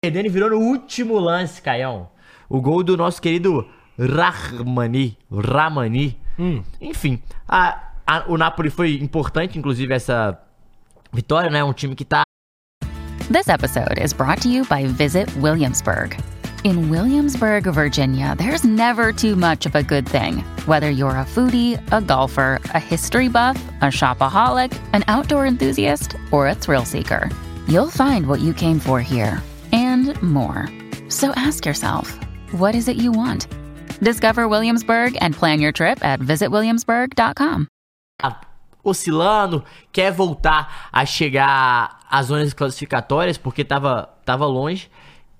perdendo e virou no último lance, Caião. O gol do nosso querido Rahmani. Ramani. Enfim, a- a- o Napoli foi importante, inclusive, essa vitória, né? Um time que tá This episode is brought to you by Visit Williamsburg. In Williamsburg, Virginia, there's never too much of a good thing. Whether you're a foodie, a golfer, a history buff, a shopaholic, an outdoor enthusiast, or a thrill seeker, you'll find what you came for here and more. So ask yourself, what is it you want? Discover Williamsburg and plan your trip at visitwilliamsburg.com. oscilando, quer voltar a chegar às zonas classificatórias, porque tava, tava longe.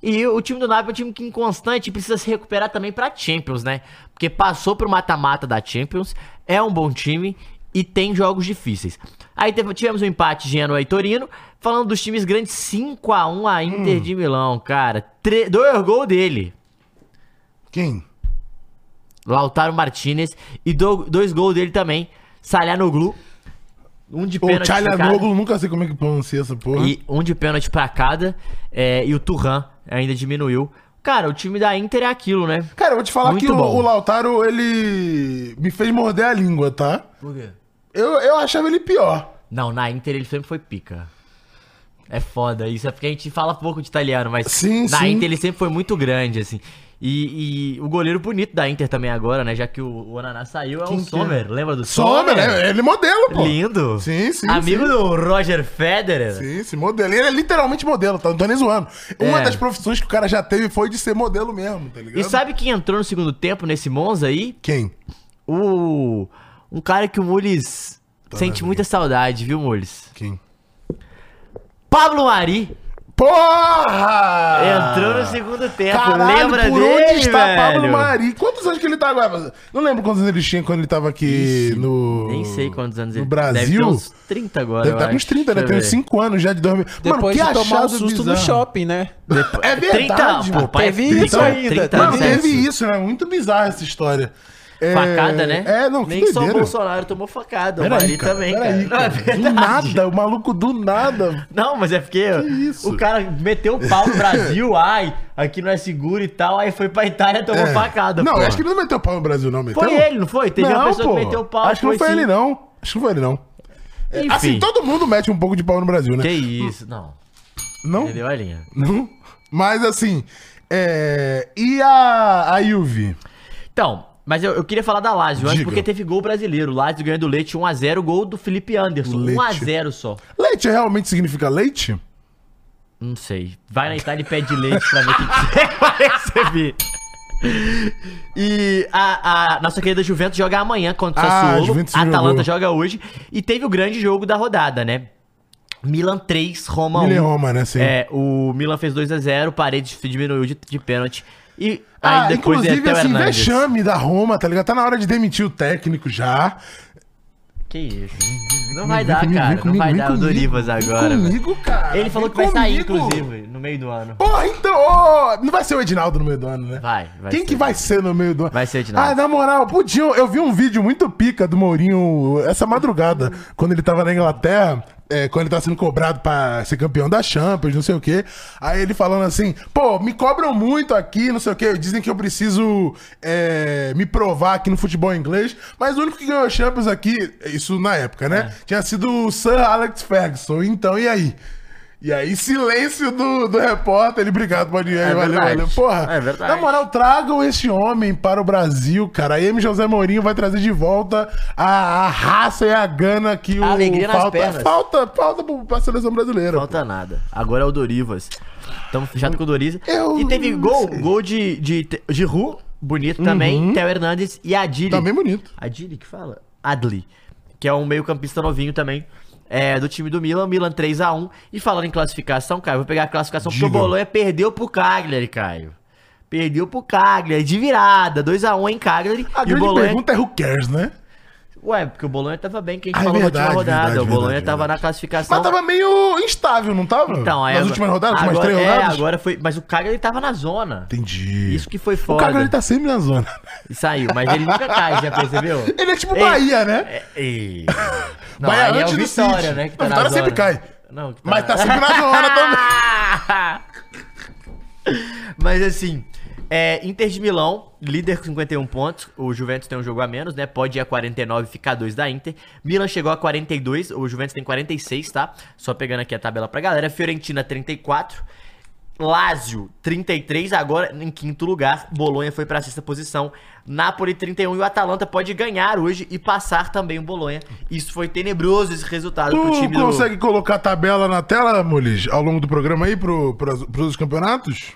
E o time do Napoli é um time que inconstante precisa se recuperar também pra Champions, né? Porque passou pro mata-mata da Champions, é um bom time e tem jogos difíceis. Aí tivemos um empate Genoa e Torino, falando dos times grandes 5 a 1 a Inter de Milão, cara. Tre dois gols dele. Quem? Lautaro Martinez e do- dois gols dele também, Salhanoglu. Um de O pênalti cada. Tchalhanoglu, nunca sei como é que pronuncia essa porra. E um de pênalti pra cada. é, e o Turhan ainda diminuiu. Cara, o time da Inter é aquilo, né? Cara, eu vou te falar Muito que o, o Lautaro, ele me fez morder a língua, tá? Por quê? Eu, eu achava ele pior. Não, na Inter ele sempre foi pica. É foda isso, é porque a gente fala pouco de italiano, mas Sim, na sim. Inter ele sempre foi muito grande, assim. E, e o goleiro bonito da Inter também agora, né? Já que o, o Onaná saiu, é Quem o é? Sommer. Lembra do Sommer, é, ele é modelo, pô. Lindo. Sim, sim, Amigo sim. do Roger Federer. Sim, esse modelo. Ele é literalmente modelo, tá? Não tô nem zoando. Uma É. das profissões que o cara já teve foi de ser modelo mesmo, tá ligado? E sabe quem entrou no segundo tempo nesse Monza aí? Quem? O. Um cara que o Mules sente muita saudade, viu, Mules? Quem? Pablo Mari Porra! entrou no segundo tempo. Caralho, Lembra por dele, onde está velho? Pablo Mari? Quantos anos que ele tá agora? Não lembro quantos anos ele tinha quando ele tava aqui no... Nem sei quantos anos no ele Brasil. Deve ter uns 30 agora. Deve estar com uns acho. 30, né? Tem uns ver. 5 anos já de dormir. Depois de tomar um susto no bizarro. shopping, né? É verdade, 30, mano. pô, pai, Teve 30, isso ainda. 30 Mano, teve é. isso, né? Muito bizarra essa história. É... Facada, né? É, não, que Nem só o. Bolsonaro tomou facada, o Peraí, Mari cara, também, peraí, cara. Não, é cara. Do nada, o maluco do nada. Não, mas é porque isso? o cara meteu o pau no Brasil, ai, aqui não é seguro e tal, aí foi pra Itália e tomou É. facada, Não, pô. acho que ele não meteu pau no Brasil, não. Meteu? Foi ele, não foi? Teve uma Não, pessoa pô. que meteu o pau. Acho que não foi sim. ele, não. Acho que não foi ele, não. É, Enfim. Assim, todo mundo mete um pouco de pau no Brasil, né? Que isso, não. Não? Entendeu a linha? Não? Mas assim, é... E a, a Yuvi? Então, mas eu, eu queria falar da Lazio antes, Diga. porque teve gol brasileiro. O Lazio ganhando do Leite 1x0, gol do Felipe Anderson. Leite. 1x0 só. Leite realmente significa leite? Não sei. Vai na Itália e pede leite pra ver o que vai receber. E a, a nossa querida Juventus joga amanhã contra o Ah, Sassuolo. Juventus A Atalanta jogou. joga hoje. E teve o grande jogo da rodada, né? Milan 3, Roma 1. Milan Roma, né? Sim. É, o Milan fez 2x0, Paredes diminuiu de, de pênalti. E aí Ah, depois é inclusive, Theo assim, Hernandes. vexame da Roma, tá ligado? Tá na hora de demitir o técnico já. Que isso? Não vai dar, comigo, cara. vem Não comigo, vai dar o comigo. Dorivas agora. velho. comigo, cara. Ele falou que vai sair, comigo. inclusive, no meio do ano. Porra, então, ô, não vai ser o Edinaldo no meio do ano, né? Vai, vai Quem ser. que vai ser no meio do ano? Vai ser o Edinaldo. Ah, na moral, podiam. Eu vi um vídeo muito pica do Mourinho essa madrugada, quando ele tava na Inglaterra. É, quando ele tá sendo cobrado pra ser campeão da Champions, não sei o quê. Aí ele falando assim, pô, me cobram muito aqui, não sei o quê. Dizem que eu preciso é, me provar aqui no futebol inglês. Mas o único que ganhou a Champions aqui, isso na época, né? É. Tinha sido o Sir Alex Ferguson. Então, e aí? E aí, silêncio do, do repórter. Ele, obrigado, ir. É valeu, verdade. valeu. Porra, É verdade. na moral, tragam esse homem para o Brasil, cara. A M. José Mourinho vai trazer de volta a, a raça e a gana que o. A alegria nas falta, pernas. Falta, falta pro- pra seleção brasileira. Falta nada. Agora é o Dorivas. Estamos fechados com o Dorivas. Eu E teve gol, sei. Uhum. gol de, de, de Ru, bonito também. Theo Hernandes e Adili. Bem bonito. Adili que fala? Adli. Que é um meio campista novinho também. É, do time do Milan, Milan 3x1. E falando em classificação, Caio, vou pegar a classificação porque o Diga. Bolonha perdeu pro Cagliari, Caio. Perdeu pro Cagliari, de virada, 2x1 em Cagliari. A e grande Bolonha... pergunta é who cares, né? Ué, porque o Bolonha tava bem, que a gente Ah, é falou verdade, na última rodada. verdade, o Bolonha verdade, tava verdade. na classificação. Mas tava meio instável, não tava? Então, aí Nas agora- últimas rodadas, agora, três é, rodadas? agora foi. Mas o Cagliari tava na zona. Entendi. Isso que foi O foda. Cagliari tá sempre na zona. E saiu, mas ele nunca cai, já percebeu? Ele é tipo Ei, Bahia, né? É, ei. Não, Bahia aí é o antes do Vitória, City. né? Que tá na Vitória zona. sempre cai. Não, que Mas tá sempre na zona também. Mas assim, é, Inter de Milão, líder com 51 pontos. O Juventus tem um jogo a menos, né? Pode ir a 49 e ficar 2 da Inter. Milan chegou a 42, o Juventus tem 46, tá? Só pegando aqui a tabela pra galera. Fiorentina 34. Lazio 33, agora em quinto lugar. Bolonha foi pra sexta posição. Napoli 31 e o Atalanta pode ganhar hoje e passar também o Bolonha. Isso foi tenebroso esse resultado pro Tu time do consegue colocar a tabela na tela, Mulis, ao longo do programa aí pro, pros, pros campeonatos?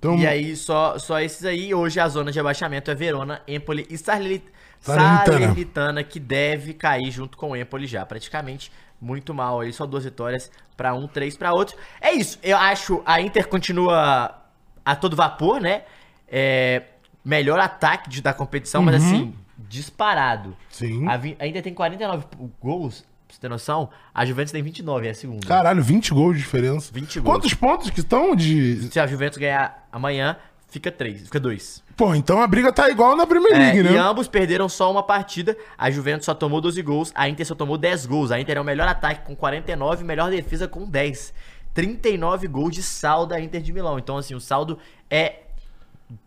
Então, E aí, só, só esses aí. Hoje a zona de abaixamento é Verona, Empoli e Salernitana. Salernitana, que deve cair junto com o Empoli já, praticamente. Muito mal aí, só duas vitórias pra um, três pra outro. É isso, eu acho a Inter continua a todo vapor, né? É, melhor ataque de- da competição, mas assim, disparado. Uhum. Sim. A, vi- a Inter tem 49 gols, você ter noção. A Juventus tem 29, é a segunda. Caralho, 20 gols de diferença. 20 gols. Quantos pontos que estão de. Se a Juventus ganhar amanhã, fica 3, fica 2. Pô, então a briga tá igual na Premier É, League, e né? ambos perderam só uma partida. A Juventus só tomou 12 gols, a Inter só tomou 10 gols. A Inter é o melhor ataque com 49 e melhor defesa com 10. 39 gols de saldo da Inter de Milão. Então, assim, o saldo é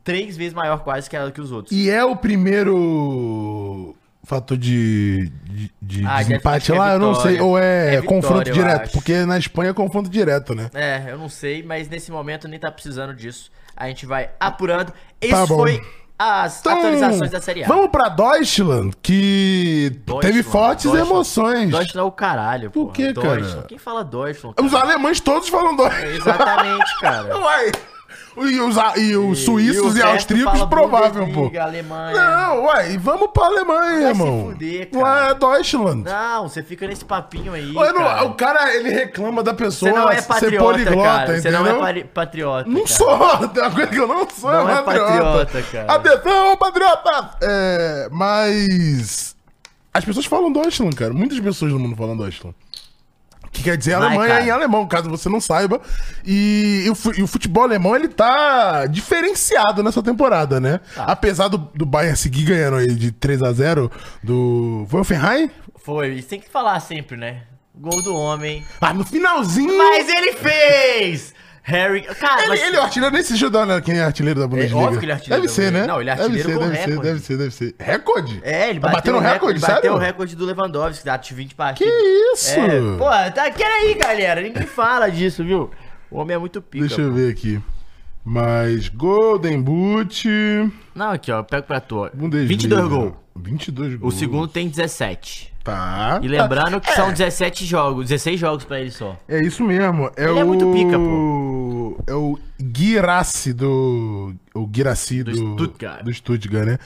três vezes maior quase que, a, que os outros. E é o primeiro fator de, de, de Ah, desempate acho que é lá, eu não sei. Ou é, É confronto vitória, eu direto? acho. Porque na Espanha é confronto direto, né? É, eu não sei, mas nesse momento nem tá precisando disso. A gente vai apurando. Esse Tá foi as Então, atualizações da Série A. Vamos pra Deutschland, que Deutschland, teve fortes Deutschland. emoções. Deutschland é o caralho, pô. Por quê, cara? Quem fala Deutschland? Os cara? alemães todos falam Deutschland. Exatamente, cara. Uai. E os, e os suíços o e, resto austríacos, provável, pô. Alemanha. Não, uai, vamos pra Alemanha, Vai irmão. se fuder, cara. Ué, é Deutschland. Não, você fica nesse papinho aí. Ué, não, cara. o cara, ele reclama da pessoa Você não é ser patriota, poliglota, cara. Você entendeu? não é patriota. Não cara. sou, tem uma coisa que eu não sou, Não é é patriota. patriota, cara. Atenção, patriota! É, mas... As pessoas falam Deutschland, cara. Muitas pessoas no mundo falam Deutschland. Que quer dizer Vai, Alemanha cara. em alemão, caso você não saiba. E, e o futebol alemão, ele tá diferenciado nessa temporada, né? Tá. Apesar do, do Bayern seguir ganhando aí de 3 a 0 do Wolfenheim. Foi, isso tem que falar sempre, né? Gol do homem. Ah, no finalzinho... Mas ele fez! Harry. Cara, Ele, mas... ele é o artilheiro, nem se eu olhada quem é artilheiro da Bundesliga. óbvio que ele é artilheiro Deve ser, né? Não, ele é Deve artilheiro ser, deve ser, recorde. deve ser, deve ser. Recorde? É, ele Tá bateu, batendo o recorde, sério? bateu o recorde do Lewandowski, da 20 partidas. Que isso? É, pô, tá querendo aí, galera. Ninguém fala disso, viu? O homem é muito pica. Deixa eu pô. ver aqui. Mas Golden Boot. Não, aqui, ó, eu pego pra tu. Bundesliga. 22 gols. 22 O gols. segundo tem 17. Tá. E lembrando que são 17 jogos, 16 jogos pra ele só. É isso mesmo. É Ele o... é muito pica, pô. É o Guirassi do... O Guirassi do... Do Stuttgart. Do Stuttgart, né?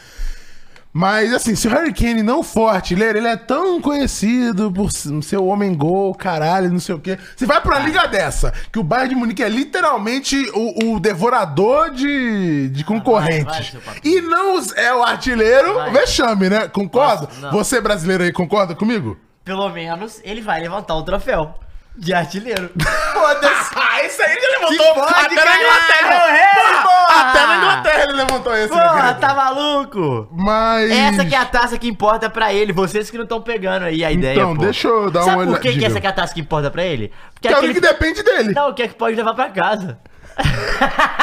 Mas, assim, se o Harry Kane não for artilheiro, ele é tão conhecido por ser o homem gol, caralho, não sei o quê. Você vai pra uma liga dessa, que o Bayern de Munique é literalmente o, o devorador de, de concorrentes. vai, papinho. e não é o artilheiro, Vai. vexame, né? Concorda? Você brasileiro aí, concorda comigo? Pelo menos ele vai levantar o troféu de artilheiro. Foda-se. Isso aí ele levantou. Pode, até na caralho, Inglaterra. é, Porra, Até na. Inglaterra ele levantou esse, Porra, tá maluco? Mas... Essa que é a taça que importa pra ele, vocês que não estão pegando aí a ideia, Então, pô. deixa eu dar Sabe uma por que, que essa que é a taça que importa pra ele? Porque Que é o aquele... que depende dele. Não, o que é que pode levar pra casa?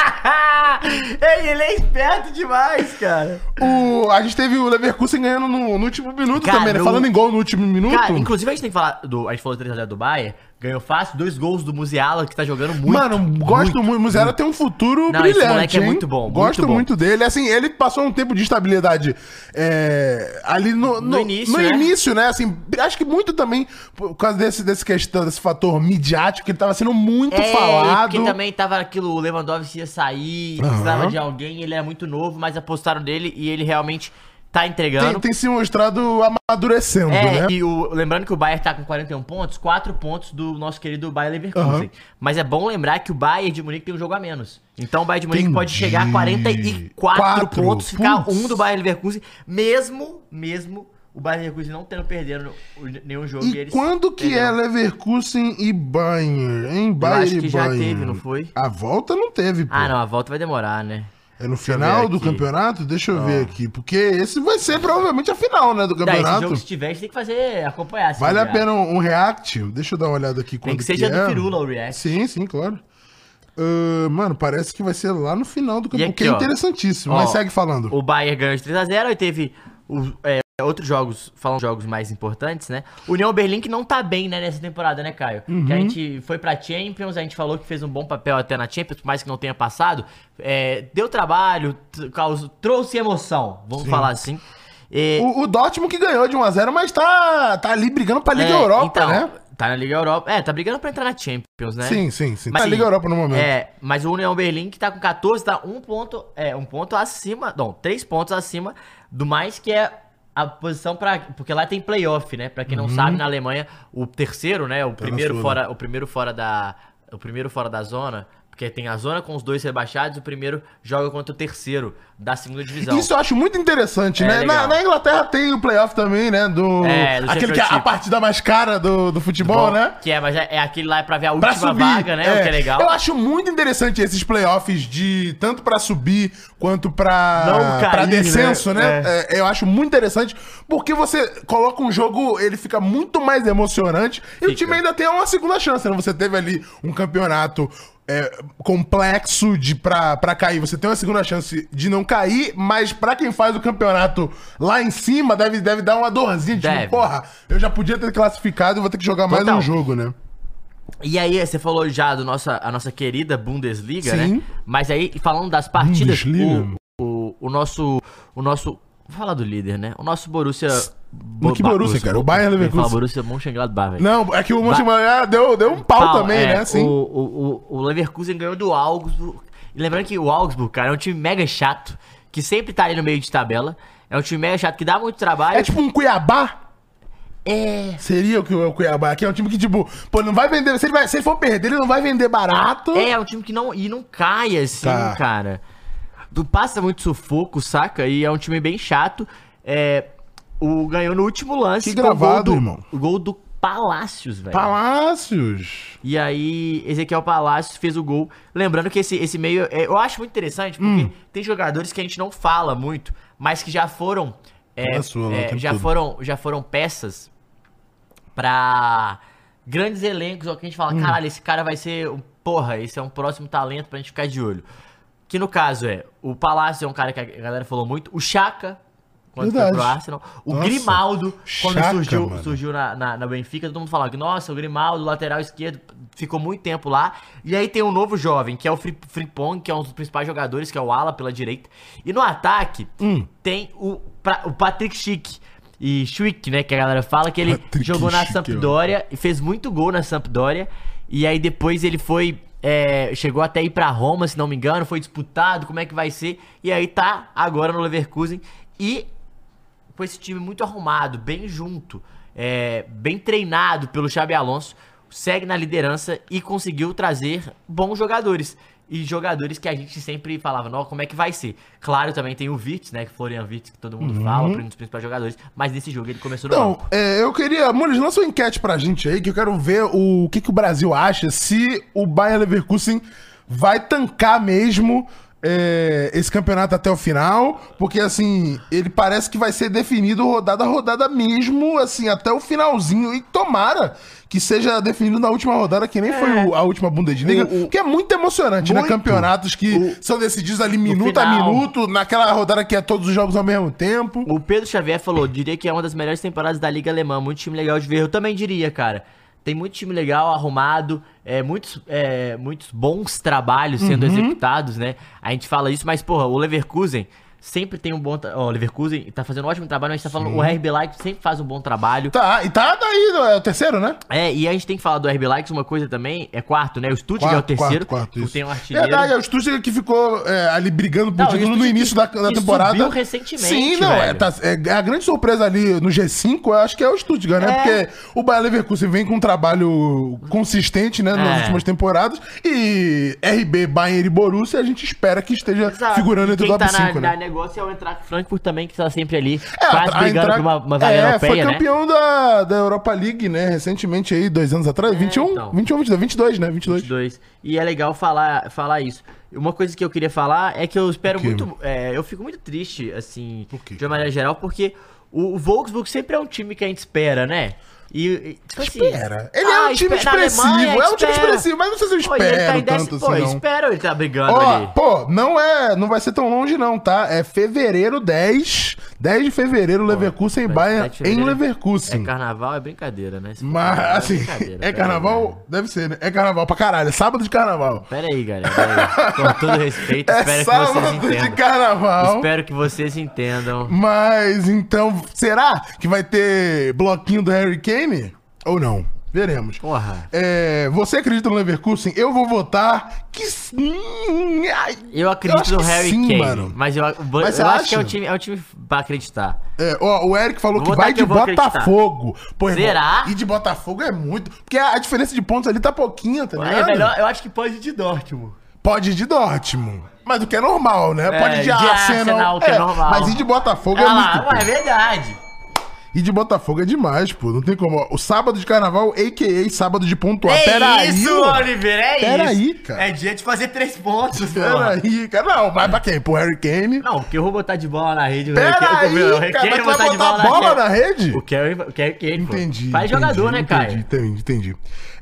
ele, ele é esperto demais, cara. O, a gente teve o Leverkusen ganhando no, no último minuto Cara, também, né? Falando em gol no último minuto. Cara, inclusive a gente tem que falar do. A gente falou 3x0 do Bayern, ganhou fácil, dois gols do Musiala, que tá jogando muito. Mano, gosto muito. O Musiala tem um futuro Não, esse brilhante. moleque é hein? muito bom, muito Gosto bom. muito dele. Assim, ele passou um tempo de estabilidade é, ali no, No início, no né? início, né? Assim, acho que muito também por causa desse, desse questão, desse fator midiático, que ele tava sendo muito É, falado. porque também tava aquilo, o Lewandowski ia sair, Aham. precisava de alguém, ele era muito novo, mas apostaram dele e ele realmente tá Tem, entregando. tem se mostrado amadurecendo, É, né? e o, lembrando que o Bayern tá com 41 pontos, 4 pontos do nosso querido Bayern Leverkusen. Aham. Mas é bom lembrar que o Bayern de Munique tem um jogo a menos. Então o Bayern de Munique Entendi. pode chegar a 44 Quatro, pontos, ficar um do Bayern Leverkusen, mesmo, mesmo o Bayern Leverkusen não tendo perdendo o- nenhum jogo. E eles quando que é perderam. Leverkusen e Bayern? Hein? Bayern acho e que já Bayern. teve, não foi? A volta não teve, pô. Ah, não, a volta vai demorar, né? É no final do campeonato? Deixa eu ver aqui. Porque esse vai ser provavelmente a final, né, do Daí, campeonato. jogo se tiver, a gente tem que fazer, acompanhar. se Vale a pena um, um react? Deixa eu dar uma olhada aqui Tem que seja é. do Firula o react. Sim, sim, claro. Ah, mano, parece que vai ser lá no final do campeonato, aqui, que é ó. interessantíssimo. Ó, mas segue falando. O Bayern ganhou de 3x0 e teve o- é, outros jogos, falando jogos mais importantes, né? O União Berlim que não tá bem, né, nessa temporada, né, Caio? Uhum. Que a gente foi pra Champions, a gente falou que fez um bom papel até na Champions, por mais que não tenha passado. É, deu trabalho, causou- trouxe emoção, vamos falar assim. É, O, o Dortmund que ganhou de 1x0, mas tá, tá ali brigando pra Liga é, Europa, então, né? Tá na Liga Europa. É, tá brigando pra entrar na Champions, né? Sim, sim, sim. Mas, tá assim, Liga Europa no momento. É, mas o União Berlim que tá com 14, tá um ponto, é, um ponto acima, não, três pontos acima do mais que é a posição pra. porque lá tem playoff, né? Pra quem não sabe, na Alemanha, o terceiro, né, o primeiro Uhum. sua, fora, o primeiro fora da o primeiro fora da zona, porque tem a zona com os dois rebaixados, o primeiro joga contra o terceiro da segunda divisão. Isso eu acho muito interessante, É, né? Na, na Inglaterra tem o playoff também, né? Do, É, do aquele que é a partida mais cara do, do futebol, Bom, né? Que é, mas é, é aquele lá pra ver a última subir. vaga, né? O que é legal. Eu acho muito interessante esses playoffs de tanto pra subir quanto pra, Não cair, pra descenso, né? né? É, eu acho muito interessante porque você coloca um jogo, ele fica muito mais emocionante e o Fica. time ainda tem uma segunda chance, né? Você teve ali um campeonato é, complexo de pra, pra cair. Você tem uma segunda chance de não cair, mas pra quem faz o campeonato lá em cima, deve, deve dar uma dorzinha de tipo, porra, eu já podia ter classificado e vou ter que jogar mais Total. um jogo, né? E aí, você falou já do nossa, a nossa querida Bundesliga, Sim. né? Mas aí, falando das partidas, Bundesliga. o, o, o nosso. O nosso. Vou falar do líder, né? O nosso Borussia. Bo- que Borussia, cara? O Bayern Leverkusen. falar Borussia Mönchengladbach, velho. Não, é que o Mönchengladbach deu, deu um pau, Pau, também, é, né? Sim. O, o, o, o Leverkusen ganhou do Augsburg. E lembrando que o Augsburg, cara, é um time mega chato, que sempre tá ali no meio de tabela. É um time mega chato que dá muito trabalho. É tipo um Cuiabá. É. Seria o que o Cuiabá aqui. É um time que, tipo, pô, não vai vender. Se ele, vai- se ele for perder, ele não vai vender barato. É, é um time que não. E não cai assim, Tá. cara. Tu passa muito sufoco, saca? E é um time bem chato. É. O ganhou no último lance. Que com o gol gravado, do- irmão. O gol do Palácios, velho. Palácios. E aí, Ezequiel Palácios fez o gol. Lembrando que esse, esse meio. é, eu acho muito interessante, porque Hum. tem jogadores que a gente não fala muito, mas que já foram. é, sua, é, já, todo. foram já foram peças pra grandes elencos, ou que a gente fala, Hum. caralho, esse cara vai ser. Porra, esse é um próximo talento pra gente ficar de olho. Que no caso é, o Palácio é um cara que a galera falou muito, o Chaka, quando foi Verdade. pro Arsenal, o Nossa, Grimaldo, quando surgiu, mano. surgiu na, na, na Benfica, todo mundo falava que, nossa, o Grimaldo, lateral esquerdo, ficou muito tempo lá. E aí tem um novo jovem, que é o Fri- Frimpong, que é um dos principais jogadores, que é o Ala pela direita. E no ataque, Hum. tem o, pra- o Patrick Schick. E Schick, né, que a galera fala que ele Patrick jogou na Schick, Sampdoria e fez muito gol na Sampdoria. E aí depois ele foi. É, chegou até ir pra Roma, se não me engano, foi disputado, como é que vai ser. E aí tá agora no Leverkusen. E com esse time muito arrumado, bem junto, é, bem treinado pelo Xabi Alonso, segue na liderança e conseguiu trazer bons jogadores. E jogadores que a gente sempre falava, não, como é que vai ser? Claro, também tem o Vitz, né? Que Florian Vitz, que todo mundo fala, um dos principais jogadores. Mas nesse jogo ele começou no Uhum. Então, banco. é, eu queria. Mules, lança uma enquete pra gente aí, que eu quero ver o, que, que o Brasil acha se o Bayern Leverkusen vai tancar mesmo é, esse campeonato até o final. Porque, assim, ele parece que vai ser definido rodada a rodada mesmo, assim, até o finalzinho. E tomara que seja definido na última rodada, que nem foi o- a última Bundesliga. É. O- o- porque é muito emocionante, né? Muito. Campeonatos que O- são decididos ali minuto a minuto, naquela rodada que é todos os jogos ao mesmo tempo. O Pedro Xavier falou, diria que é uma das melhores temporadas da Liga Alemã, muito time legal de ver. Eu também diria, cara. Tem muito time legal, arrumado, é, muitos, é, muitos bons trabalhos sendo Uhum. executados, né? A gente fala isso, mas, porra, o Leverkusen sempre tem um bom... tra- Ó, o Leverkusen tá fazendo um ótimo trabalho, mas a gente tá falando, o RB Leipzig sempre faz um bom trabalho. Tá, e tá daí, é o terceiro, né? É, e a gente tem que falar do RB Leipzig, uma coisa também, é quarto, né? O Stuttgart é o terceiro, isso. tem um artilheiro. Verdade, é o Stuttgart que ficou é, ali brigando por título no início da, que- da que temporada. subiu recentemente, Sim, não, é, tá- é a grande surpresa ali no G5, eu acho que é o Stuttgart, né? É. Porque o Bayer Leverkusen vem com um trabalho consistente, né, nas É. últimas temporadas, e RB, Bayern e Borussia, a gente espera que esteja Exato. figurando entre o Quem top tá na, 5, na né? Negócio é o Eintracht Frankfurt também, que tá sempre ali, É, quase a brigando Eintracht- por uma, uma vaga é, europeia, foi né? campeão da, da Europa League, né? Recentemente aí, dois anos atrás. 21, então. 21, 22, 22, né? 22. 22. E é legal falar, falar isso. Uma coisa que eu queria falar é que eu espero muito. é, eu fico muito triste, assim, de uma maneira geral, porque o, o Wolfsburg sempre é um time que a gente espera, né? E, tipo assim, Espera. Ele é ah, um time expressivo, Alemanha, é um time expressivo, mas não sei se eu Pô, espero tá tanto Pô, assim, não. espera ele tá brigando Ó, ali. pô, não é, não vai ser tão longe não, tá? É fevereiro 10, 10 de fevereiro, Leverkusen e Bayern em Leverkusen. É carnaval, é brincadeira, né? Mas, carnaval, assim, é pera aí, carnaval? Deve ser, né? É carnaval pra caralho, é sábado de carnaval. Pera aí, galera. pera aí. Com todo respeito, É espero que vocês sábado de entendam. carnaval. Espero que vocês entendam. Mas, então, será que vai ter bloquinho do Harry Kane? Ou não? Veremos. Porra. É, você acredita no Leverkusen? Eu vou votar que sim. Ai, Eu acredito acho no Harry sim, Kane. mano. Mas eu, eu Mas você acho que é acha? time, é time pra acreditar. É, ó, o Eric falou Vou que vai que de eu. Botafogo. Pô, irmão, Será? E de Botafogo é muito. Porque a, a diferença de pontos ali tá pouquinha, tá É ligado? melhor, eu acho que pode ir de Dortmund. Pode ir de Dortmund. Mas o que é normal, né? Pode ir de, de Arsenal. Arsenal, que é normal. Mas ir de Botafogo é Ah muito. lá, é verdade. E de Botafogo é demais, pô. Não tem como. O sábado de carnaval, a.k.a. sábado de pontuar. É Pera isso, aí, mano. Oliveira, é Pera isso. aí, cara. É dia de fazer três pontos, Pera porra. aí, cara. Não, vai pra quem? Pro Harry Kane? Não, porque eu vou botar de bola na rede. o Pera Kane- o aí, Harry cara. Kane vai botar bola na rede? O Harry, o Harry Kane, pô. Entendi. Faz entendi, jogador, né, entendi, Caio? Entendi, entendi.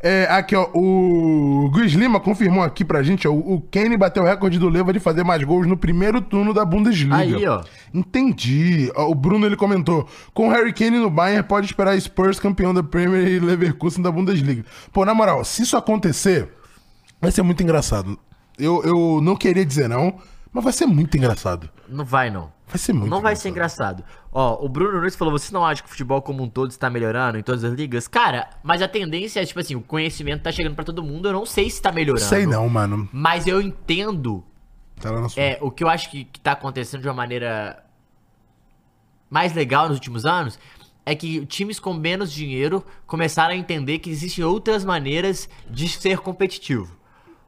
É, aqui, ó, o Luiz Lima confirmou aqui pra gente, ó, o Kane bateu o recorde do Leva de fazer mais gols no primeiro turno da Bundesliga. Aí, ó. Entendi. Ó, o Bruno, ele comentou, com o Harry Kane no Bayern, pode esperar Spurs campeão da Premier e Leverkusen da Bundesliga. Pô, na moral, se isso acontecer, vai ser muito engraçado. Eu, eu não queria dizer não, mas vai ser muito engraçado. Não vai, não. Vai ser muito Não vai ser engraçado. Ó, o Bruno Nunes falou: você não acha que o futebol como um todo está melhorando em todas as ligas? Cara, mas a tendência é, tipo assim, o conhecimento tá chegando pra todo mundo. Eu não sei se tá melhorando. Sei não, mano. Mas eu entendo. Tá lá na sua. É, o que eu acho que, que tá acontecendo de uma maneira mais legal nos últimos anos é que times com menos dinheiro começaram a entender que existem outras maneiras de ser competitivo.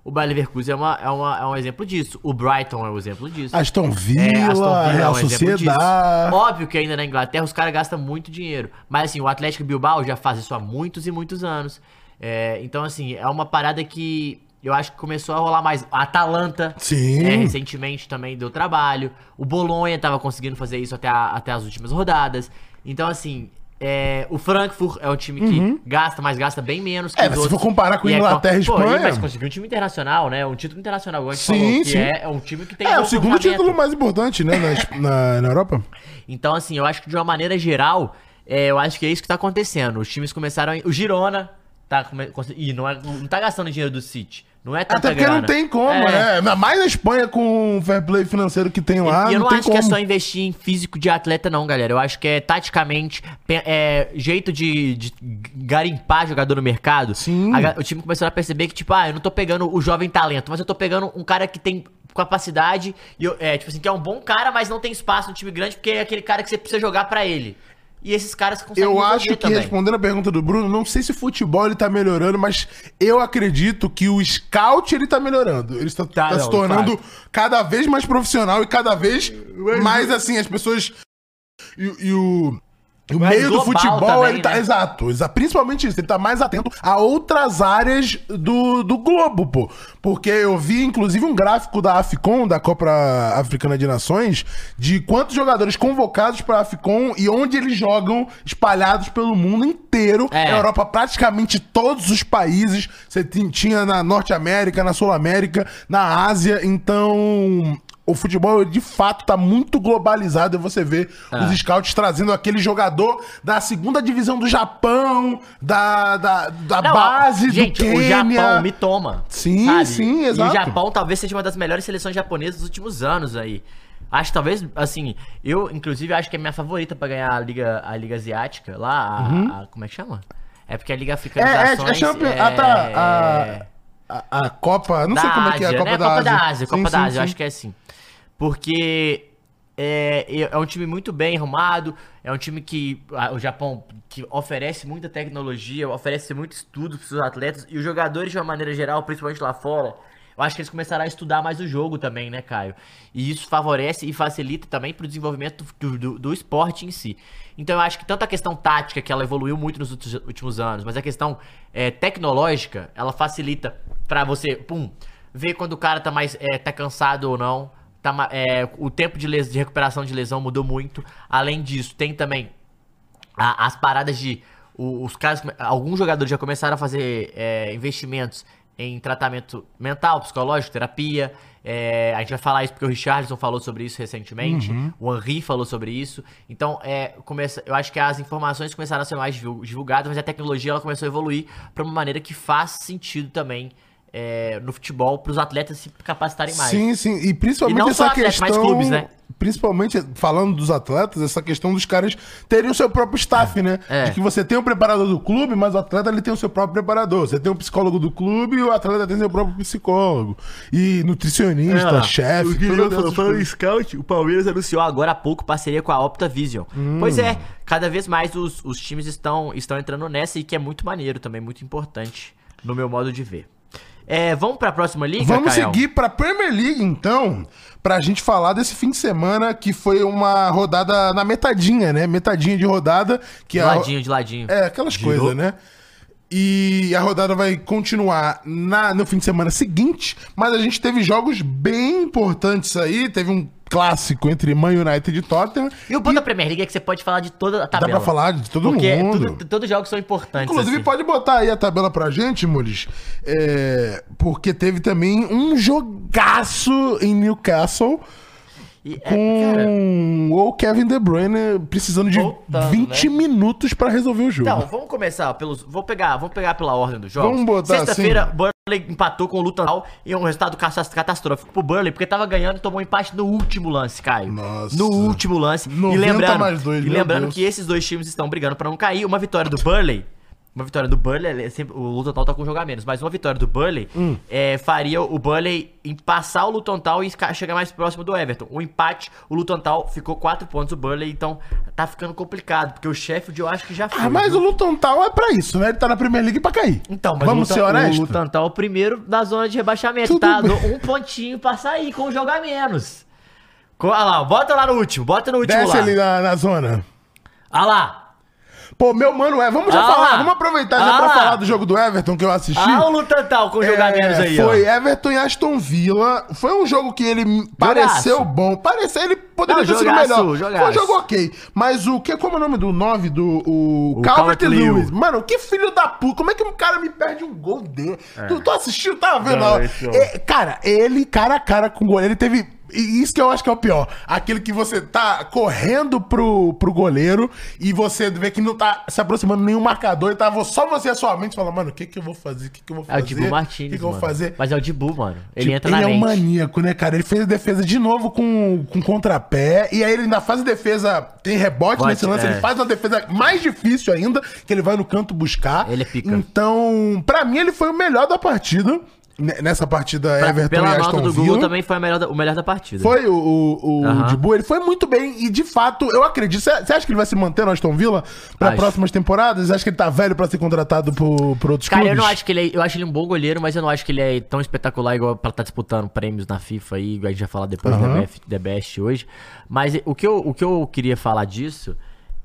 O Bayer Leverkusen é, uma, é, uma, é um exemplo disso. O Brighton é um exemplo disso. Aston É, Villa, Aston Villa é Real um exemplo disso. Sociedade. Óbvio que ainda na Inglaterra os caras gastam muito dinheiro. Mas assim, o Atlético Bilbao já faz isso há muitos e muitos anos. É, então, assim, é uma parada que eu acho que começou a rolar mais. A Atalanta, Sim. é, recentemente também deu trabalho. O Bolonha tava conseguindo fazer isso até, a- até as últimas rodadas. Então, assim. é, o Frankfurt é um time que gasta, mas gasta bem menos que É, os mas se outros. for comparar com é Inglaterra e pô, Espanha- Mas conseguiu um time internacional, né? Um título internacional, igual a gente Sim, falou, sim. é, é um time que tem É, bom o segundo título mais importante, né, na, na, na Europa. Então, assim, eu acho que de uma maneira geral, é, eu acho que é isso que tá acontecendo. Os times começaram. A... O Girona tá. E não, é, não tá gastando dinheiro do City. Não é tanta Até porque não grana. tem como, É. né? Mais na Espanha com o fair play financeiro que tem lá, e eu não, não, acho como. que é só investir em físico de atleta, não, galera. Eu acho que é taticamente, é, jeito de, de garimpar jogador no mercado. Sim. A o time começou a perceber que, tipo, ah, eu não tô pegando o jovem talento, mas eu tô pegando um cara que tem capacidade, e eu- é, tipo assim, que é um bom cara, mas não tem espaço no time grande, porque é aquele cara que você precisa jogar pra ele. E esses caras conseguem Eu acho que, também. respondendo a pergunta do Bruno, não sei se o futebol ele tá melhorando, mas eu acredito que o scout ele tá melhorando. Ele está Tá, tá não, se tornando cada vez mais profissional e cada vez mais assim, as pessoas. E, e o. O meio do futebol, também, ele tá. né? Exato, exa- principalmente isso, ele tá mais atento a outras áreas do, do globo, pô. Porque eu vi, inclusive, um gráfico da AFCON, da Copa Africana de Nações, de quantos jogadores convocados pra AFCON e onde eles jogam espalhados pelo mundo inteiro. É. Na Europa, praticamente todos os países. Você tin- tinha na Norte América, na Sul América, na Ásia. Então, o futebol de fato tá muito globalizado. E você vê É. os scouts trazendo aquele jogador da segunda divisão do Japão, da, da, da Não, base gente, do o Quênia. Japão me toma. Sim, sabe? sim, E exato. o Japão talvez seja uma das melhores seleções japonesas dos últimos anos aí. Acho que talvez, assim, eu inclusive acho que é minha favorita pra ganhar a Liga, a Liga Asiática, lá, a, a- como é que chama? É porque a Liga Africana Uhum. É, é, é, Champions- é- ah, tá, a- A, a Copa, não sei como é que é a Copa né? da Copa Ásia. da Ásia, Copa Sim, da sim, Ásia, eu sim. acho que é assim. Porque é, é um time muito bem arrumado, é um time que o Japão que oferece muita tecnologia, oferece muito estudo para seus atletas e os jogadores de uma maneira geral, principalmente lá fora. Eu acho que eles começaram a estudar mais o jogo também, né, Caio? E isso favorece e facilita também pro desenvolvimento do, do, do esporte em si. Então eu acho que tanto a questão tática, que ela evoluiu muito nos últimos- anos, mas a questão é, tecnológica, ela facilita pra você, pum, ver quando o cara tá mais é, tá cansado ou não. Tá, é, o tempo de, les- de recuperação de lesão mudou muito. Além disso, tem também a- as paradas de os caras, alguns jogadores já começaram a fazer é, investimentos em tratamento mental, psicológico, terapia. É, a gente vai falar isso porque o Richardson falou sobre isso recentemente, o Henry falou sobre isso. Então, é, começa, eu acho que as informações começaram a ser mais divul- divulgadas, mas a tecnologia ela começou a evoluir para uma maneira que faz sentido também é, no futebol para os atletas se capacitarem mais. Sim, sim. E principalmente E não essa só atletas, questão. mas clubes, né? Principalmente falando dos atletas, essa questão dos caras terem o seu próprio staff, né? É. De que você tem o preparador do clube, mas o atleta ele tem o seu próprio preparador. Você tem o psicólogo do clube e o atleta tem seu próprio psicólogo. E nutricionista, Ah, chefe, o Guilherme falou, falando em scout, o Palmeiras anunciou agora há pouco parceria com a Optavision. Hum. Pois é, cada vez mais os, os times estão, estão entrando nessa e que é muito maneiro também, muito importante no meu modo de ver. É, vamos pra próxima liga, Vamos Caio? seguir pra Premier League, então, pra gente falar desse fim de semana que foi uma rodada na metadinha, né? Metadinha de rodada. Que De a- ladinho, de ladinho. É, aquelas Girou. coisas, né? E a rodada vai continuar na, no fim de semana seguinte, mas a gente teve jogos bem importantes aí. Teve um clássico entre Man United e Tottenham. E o bom da Premier League é que você pode falar de toda a Dá tabela. pra falar de todo Porque mundo. tudo- todos os jogos são importantes. Inclusive, assim. pode botar aí a tabela pra gente, Mules. É, porque teve também um jogaço em Newcastle E, é, cara, com o Kevin De Bruyne precisando de Voltando, 20 minutos pra resolver o jogo. Então, vamos começar pelos. Vou pegar, vamos pegar pela ordem dos jogos. Vamos botar Sexta-feira, assim. Burnley empatou com o Luton e um resultado ca- catastrófico pro Burnley, porque tava ganhando e tomou um empate no último lance, Caio. Nossa. No último lance. 90 e lembrando, dois, e lembrando que esses dois times estão brigando pra não cair. Uma vitória do Burnley. Uma vitória do Burnley, é sempre- o Luton Town tá com um jogo a menos, mas uma vitória do Burnley Hum. é, faria o Burnley em passar o Luton Town e chegar mais próximo do Everton. O empate, o Luton Town ficou 4 pontos do Burnley, então tá ficando complicado, porque o Sheffield eu acho que já foi. Ah, mas viu? o Luton Town é pra isso, né? Ele tá na Premier League pra cair. Então, mas Vamos o ser Luton, honestos? o Luton tá o primeiro da zona de rebaixamento, Tudo tá? bem. Um pontinho pra sair com o jogo a menos. Olha lá, bota lá no último, bota no último Desce lá. ali na, na zona. Olha lá. Pô, meu mano, é, vamos já Ah falar, vamos aproveitar já Ah pra falar do jogo do Everton que eu assisti. Ah, o Luton Town com a menos aí, ó. Foi Everton e Aston Villa. Foi um jogo que ele m- pareceu bom. Pareceu, ele poderia Não, ter sido jogaço, melhor. jogaço. Foi um jogo ok. Mas o que, como é o nome do 9 do o, O Calvert-Lewis? Calvert-Lewis. Mano, que filho da puta. Como é que um cara me perde um gol dele? Tu, tu assistiu, tava vendo? Não, ó. jogo. É, cara, ele cara a cara com o goleiro. Ele teve... e Isso que eu acho que é o pior. Aquele que você tá correndo pro, pro goleiro e você vê que não tá se aproximando nenhum marcador e tava só você a sua mente fala, mano, o que que eu vou fazer? O que que eu vou É fazer? o Dibu Martins, O que que eu vou fazer? Mas é o Dibu, mano. Ele Tipo, entra na ele é um maníaco, né, cara? Ele fez a defesa de novo com, com contrapé. E aí ele ainda faz a defesa. Tem rebote Bote, nesse lance. é. Ele faz uma defesa mais difícil ainda, que ele vai no canto buscar. Ele é pica. Então, pra mim, ele foi o melhor da partida. Ne- Nessa partida Pra- Everton Pela e nota Aston do Villa. Google também foi melhor da- o melhor da partida. Foi o, o, o Aham. Dibu, ele foi muito bem e de fato, eu acredito. Você acha que ele vai se manter no Aston Villa Acho. próximas temporadas? Acha que ele tá velho pra ser contratado por, por outros Cara, clubes? eu não acho que ele é, eu acho ele um bom goleiro, mas eu não acho que ele é tão espetacular igual pra estar disputando prêmios na FIFA aí, igual a gente vai falar depois Aham. da, BF, da Best hoje. Mas o que, eu, o que eu queria falar disso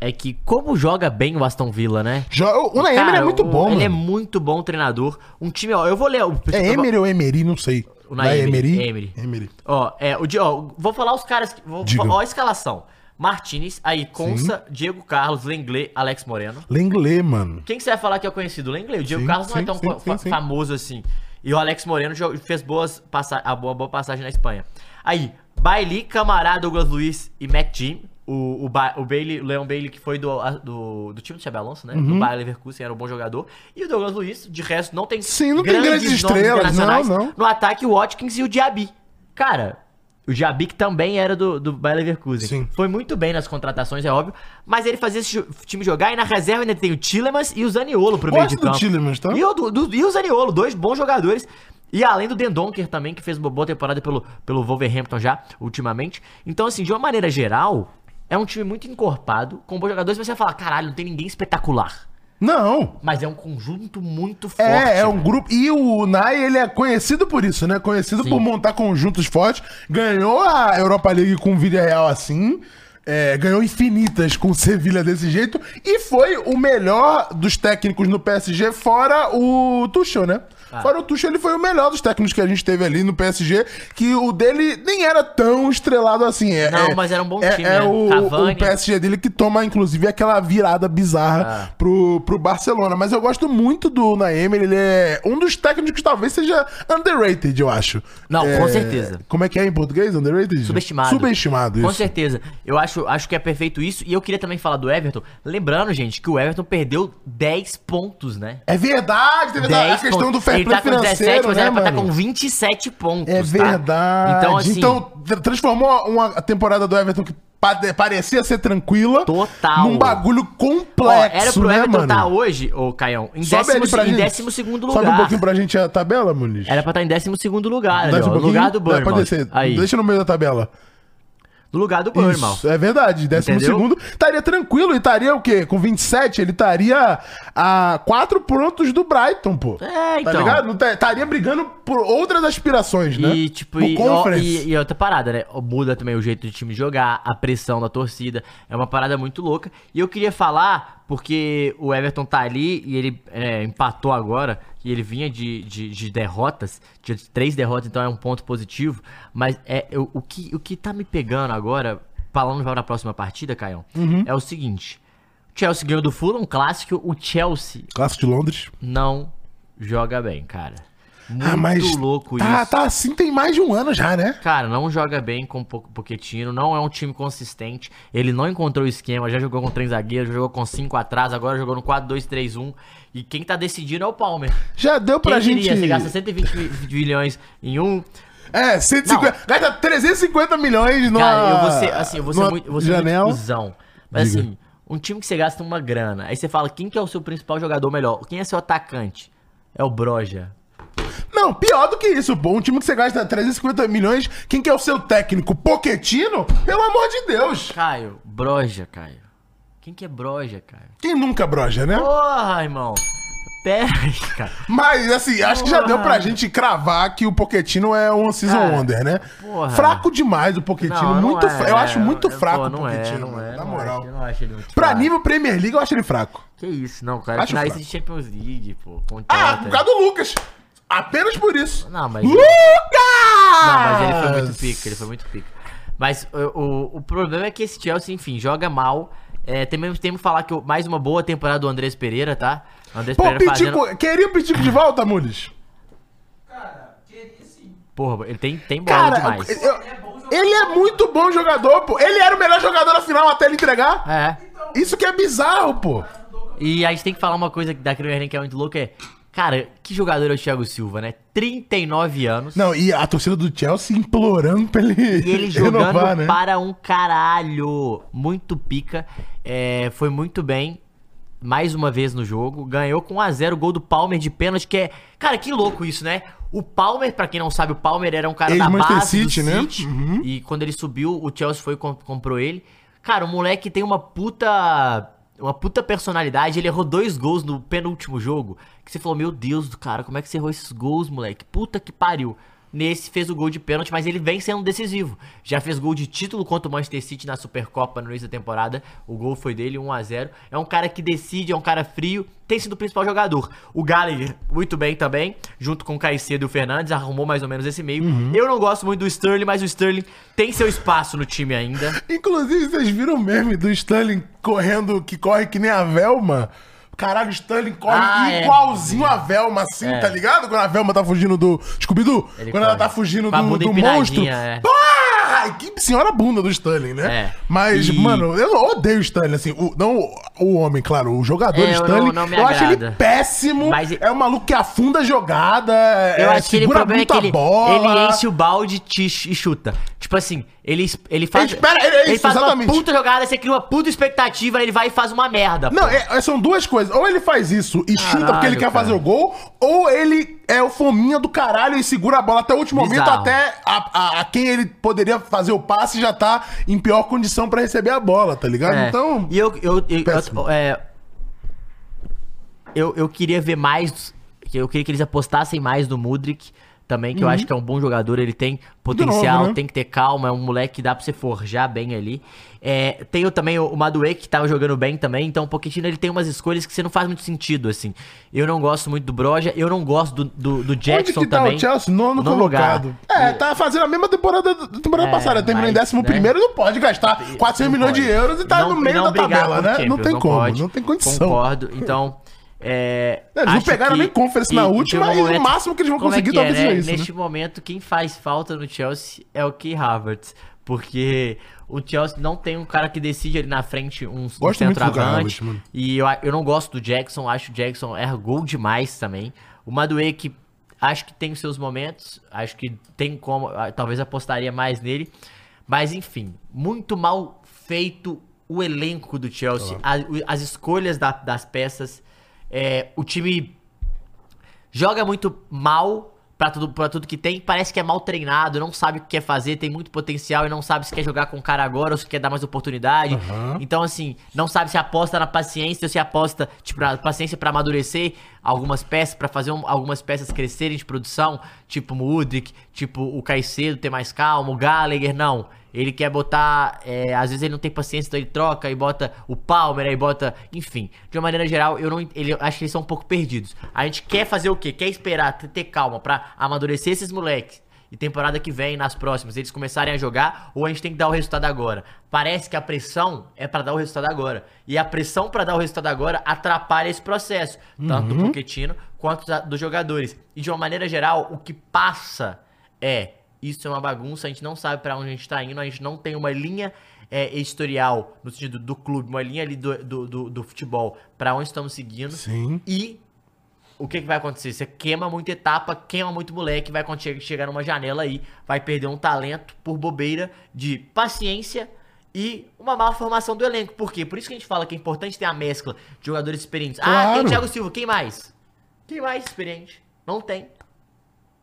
é que como joga bem o Aston Villa, né? Jo- O Unai Emery é muito o- bom, Ele é muito bom treinador. Um time, ó, eu vou ler. o- É Emery ou Emery, não sei. Unai Vai Emery, Emery? Emery. Ó, é, o, ó, vou falar os caras. que- Vou, ó, a escalação: Martinez, aí Consa, Diego Carlos, Lenglet, Alex Moreno. Lenglet, mano. Quem que você vai falar que é o conhecido? O Lenglet. O Diego Sim, Carlos não é sim, tão sim, fa- sim, sim. famoso assim. E o Alex Moreno fez boas passa a boa, boa passagem na Espanha. Aí, Bailey, Camará, Douglas Luiz e Matt Jim. O, o, Ba- o Bailey, o Leon Bailey, que foi do, do, do time do Xabi Alonso, né? Uhum. Do Bayer Leverkusen, era um bom jogador. E o Douglas Luiz, de resto, não tem Sim, não tem grandes estrelas, não, não. No ataque, o Watkins e o Diaby. Cara, o Diaby que também era do, do Bayer Leverkusen. Sim. Foi muito bem nas contratações, é óbvio. Mas ele fazia esse time jogar e na reserva ainda tem o Tillemans e o Zaniolo pro meio de campo. Tillemans, tá? E o, do- e o Zaniolo, dois bons jogadores. E além do Dendonker também, que fez uma boa temporada pelo, pelo Wolverhampton já, ultimamente. Então, assim, de uma maneira geral, é um time muito encorpado, com bons jogadores. Você vai falar, caralho, não tem ninguém espetacular. Não. Mas é um conjunto muito forte. É, é um velho. grupo. E o Nai, ele é conhecido por isso, né? Conhecido Sim. por montar conjuntos fortes. Ganhou a Europa League com o Villarreal assim. é, ganhou infinitas com o Sevilha desse jeito. E foi o melhor dos técnicos no PSG, fora o Tuchel, né? Ah. Fora o Tuchel, ele foi o melhor dos técnicos que a gente teve ali no PSG, que o dele nem era tão estrelado assim. É, Não, é- mas era um bom é, time, É né? o, Cavani. o PSG dele que toma, inclusive, aquela virada bizarra Ah. pro, pro Barcelona. Mas eu gosto muito do Naemi, ele é um dos técnicos que talvez seja underrated, eu acho. Não, É, com certeza. Como é que é em português? Underrated? Subestimado. Subestimado, Com isso. certeza. Eu acho, acho que é perfeito isso. E eu queria também falar do Everton. Lembrando, gente, que o Everton perdeu 10 pontos, né? É verdade, essa- a 10 questão pontos. do fair Ele tá com financeiro, 17, mas né, era pra estar mano? com 27 pontos. É tá? verdade. Então, assim. Então, tra- transformou uma temporada do Everton que pa- parecia ser tranquila Total. num bagulho ó, complexo, era pro né, Everton mano? estar hoje, ô Caião, em Sobe décimo, em décimo segundo Sobe lugar. um pouquinho pra gente a tabela, Muniz. Era pra estar em décimo segundo lugar, ali, ó, um lugar do É, Bournemouth. Pode descer. Aí, Deixa no meio da tabela. No lugar do Bournemouth. Isso, é verdade. Décimo Entendeu? segundo. Estaria tranquilo e estaria o quê? Com 27, ele estaria a 4 pontos do Brighton, pô. É, Tá então. ligado? Tá- Estaria brigando por outras aspirações, né? E, tipo, e, ó, e, e outra parada, né? Muda também o jeito do time jogar, a pressão da torcida. É uma parada muito louca. E eu queria falar, porque o Everton tá ali e ele é, empatou agora. E ele vinha de, de, de derrotas, de três derrotas, então é um ponto positivo. Mas é o, o, que, o que tá me pegando agora, falando para a próxima partida, Caião, Uhum. é o seguinte. O Chelsea ganhou do Fulham, um clássico. O Chelsea Clássico de Londres. não joga bem, cara. Muito ah, mas louco tá, isso. tá assim tem mais de um ano já, né? Cara, não joga bem com o Po- Pochettino, não é um time consistente. Ele não encontrou o esquema, já jogou com três zagueiros, já jogou com cinco atrás, agora jogou no 4-2-3-1. E quem tá decidindo é o Palmer. Já deu pra Quem gente... você gasta 120 mi- milhões em um. É, 150. Gasta 350 milhões numa. Cara, eu vou ser, assim, eu vou ser muito, vou ser janela. muito cuzão. Mas Diga. assim, um time que você gasta uma grana, aí você fala, quem que é o seu principal jogador melhor? Quem é seu atacante? É o Broja. Não, pior do que isso, pô. Um time que você gasta 350 milhões, quem que é o seu técnico? Poquetino? Pelo amor de Deus. Caio, Broja, Caio. Quem que é Broja, Caio? Quem nunca broja, né? Porra, irmão. Pera aí, cara. Mas, assim, acho que já deu pra gente cravar que o Poquetino é um season Cara, wonder, né? porra. Fraco demais o Poquetino. Não, não muito é, fra- Eu acho muito é, fraco pô, o é, Poquetino, mano, é, na moral. eu não acho ele muito Pra fraco. nível Premier League, eu acho ele fraco. Que isso, não, cara. Acho Finais fraco. de Champions League, pô. Ah, por causa do Lucas. Apenas por isso. Não, mas... Lucas! Não, mas ele foi muito pica, ele foi muito pica. Mas o, o, o problema é que esse Chelsea, enfim, joga mal. É, também temos que falar que o- mais uma boa temporada do Andrés Pereira, tá? Andrés Pô, Pereira Pitico, queria o Pitico de volta, Mules? Porra, ele tem, tem bola Cara, demais. eu- ele é muito bom jogador, pô. Ele era o melhor jogador na final até ele entregar. É. Isso que é bizarro, pô. E a gente tem que falar uma coisa da League que é muito louca, é... Cara, que jogador é o Thiago Silva, né? 39 anos. Não, e a torcida do Chelsea implorando pra ele, E ele jogando renovar, né? para um caralho. Muito pica. É, foi muito bem. Mais uma vez no jogo. Ganhou com 1x0 o gol do Palmer de pênalti, que é. Cara, que louco isso, né? O Palmer, pra quem não sabe, o Palmer era um cara da base City, do né? City. Uhum. E quando ele subiu, o Chelsea foi e com- comprou ele. Cara, o moleque tem uma puta. Uma puta personalidade. Ele errou dois gols no penúltimo jogo. Que você falou, meu Deus do cara, como é que você errou esses gols, moleque? Puta que pariu. Nesse fez o gol de pênalti, mas ele vem sendo decisivo. Já fez gol de título contra o Manchester City na Supercopa no início da temporada. O gol foi dele, 1 a 0 É um cara que decide, é um cara frio, tem sido o principal jogador. O Gallagher, muito bem também, junto com o Caicedo e o Fernandes, arrumou mais ou menos esse meio. Eu não gosto muito do Sterling, mas o Sterling tem seu espaço no time ainda. Inclusive, vocês viram o meme do Sterling correndo, que corre que nem a Velma? Caralho, o Sterling corre Ah, é. igualzinho a Velma, assim, É. tá ligado? Quando a Velma tá fugindo do Scooby-Doo. Ele Quando ela corre. tá fugindo do, do monstro. é. Ai, que senhora bunda do Sterling, né? É. Mas, E- mano, eu odeio o Sterling, assim. O, não o, homem, claro, o jogador É, eu Sterling. não- não eu acho ele péssimo. Mas- É um maluco que afunda a jogada. Eu é, acho que ele, problema é que ele, bola. ele enche o balde e chuta. Tipo assim, ele, ele faz. Ele espera- é isso, ele faz exatamente. uma puta jogada, você cria uma puta expectativa, ele vai e faz uma merda. Não, é- é- são duas coisas. Ou ele faz isso e chuta porque ele Caralho, quer cara. fazer o gol, ou ele é o fominha do caralho e segura a bola até o último momento, Bizarro. até a, a- a quem ele poderia fazer o passe já tá em pior condição pra receber a bola, tá ligado? É. Então. E eu, eu, eu, eu, é, eu, eu queria ver mais. Eu queria que eles apostassem mais no Mudrik. Também, que eu acho que é um bom jogador, ele tem potencial, Uhum. novo, né? tem que ter calma, é um moleque que dá pra você forjar bem ali. É, tem o- também o, o Maduê, que tava jogando bem também, então o Pochettino ele tem umas escolhas que você não faz muito sentido, assim. Eu não gosto muito do Broja, eu não gosto do, do, do Jackson Onde que tá também. o Chelsea? Nono, Nono colocado. lugar. É, tá fazendo a mesma temporada da temporada É, passada. Terminou em décimo né? primeiro não pode gastar 400 Não milhões de euros e tá Não- no meio não da tabela, né? não tem como, pode. não tem condição. Concordo, então... É, Eles não pegaram que- nem Conference na última um e o máximo que eles vão é conseguir que talvez é, né? isso, né? Neste momento, quem faz falta no Chelsea é o Key Havertz. Porque o Chelsea não tem um cara que decide ali na frente um, um centroavante. Havertz. E eu, eu não gosto do Jackson, acho o Jackson erra gol demais também. O Maduê que acho que tem os seus momentos, acho que tem como, ah, talvez apostaria mais nele. Mas enfim, muito mal feito o elenco do Chelsea, a- o- as escolhas da- das peças. É, o time joga muito mal pra tudo, pra tudo que tem, parece que é mal treinado, não sabe o que quer fazer, tem muito potencial e não sabe se quer jogar com o cara agora ou se quer dar mais oportunidade. Então, assim, não sabe se aposta na paciência ou se aposta, tipo, na paciência pra amadurecer algumas peças, pra fazer um- algumas peças crescerem de produção, tipo o Mudrik, tipo o Caicedo ter mais calma, o Gallagher, não. Ele quer botar. é, às vezes ele não tem paciência, então ele troca e bota o Palmer, aí bota. Enfim, de uma maneira geral, eu não. Ele, acho que eles são um pouco perdidos. A gente quer fazer o quê? Quer esperar, ter, calma pra amadurecer esses moleques. E temporada que vem, nas próximas, eles começarem a jogar, ou a gente tem que dar o resultado agora. Parece que a pressão é pra dar o resultado agora. E a pressão pra dar o resultado agora atrapalha esse processo. Tanto do Pochettino quanto da- dos jogadores. E de uma maneira geral, o que passa é isso é uma bagunça, a gente não sabe pra onde a gente tá indo, a gente não tem uma linha é, editorial no sentido do clube, uma linha ali do, do, do, do futebol pra onde estamos seguindo. Sim. E o que, que vai acontecer? Você queima muita etapa, queima muito moleque, vai chegar numa janela aí, vai perder um talento por bobeira de paciência e uma má formação do elenco. Por quê? Por isso que a gente fala que é importante ter a mescla de jogadores experientes. Ah, tem Claro. o Thiago Silva, quem mais? Quem mais experiente? Não tem.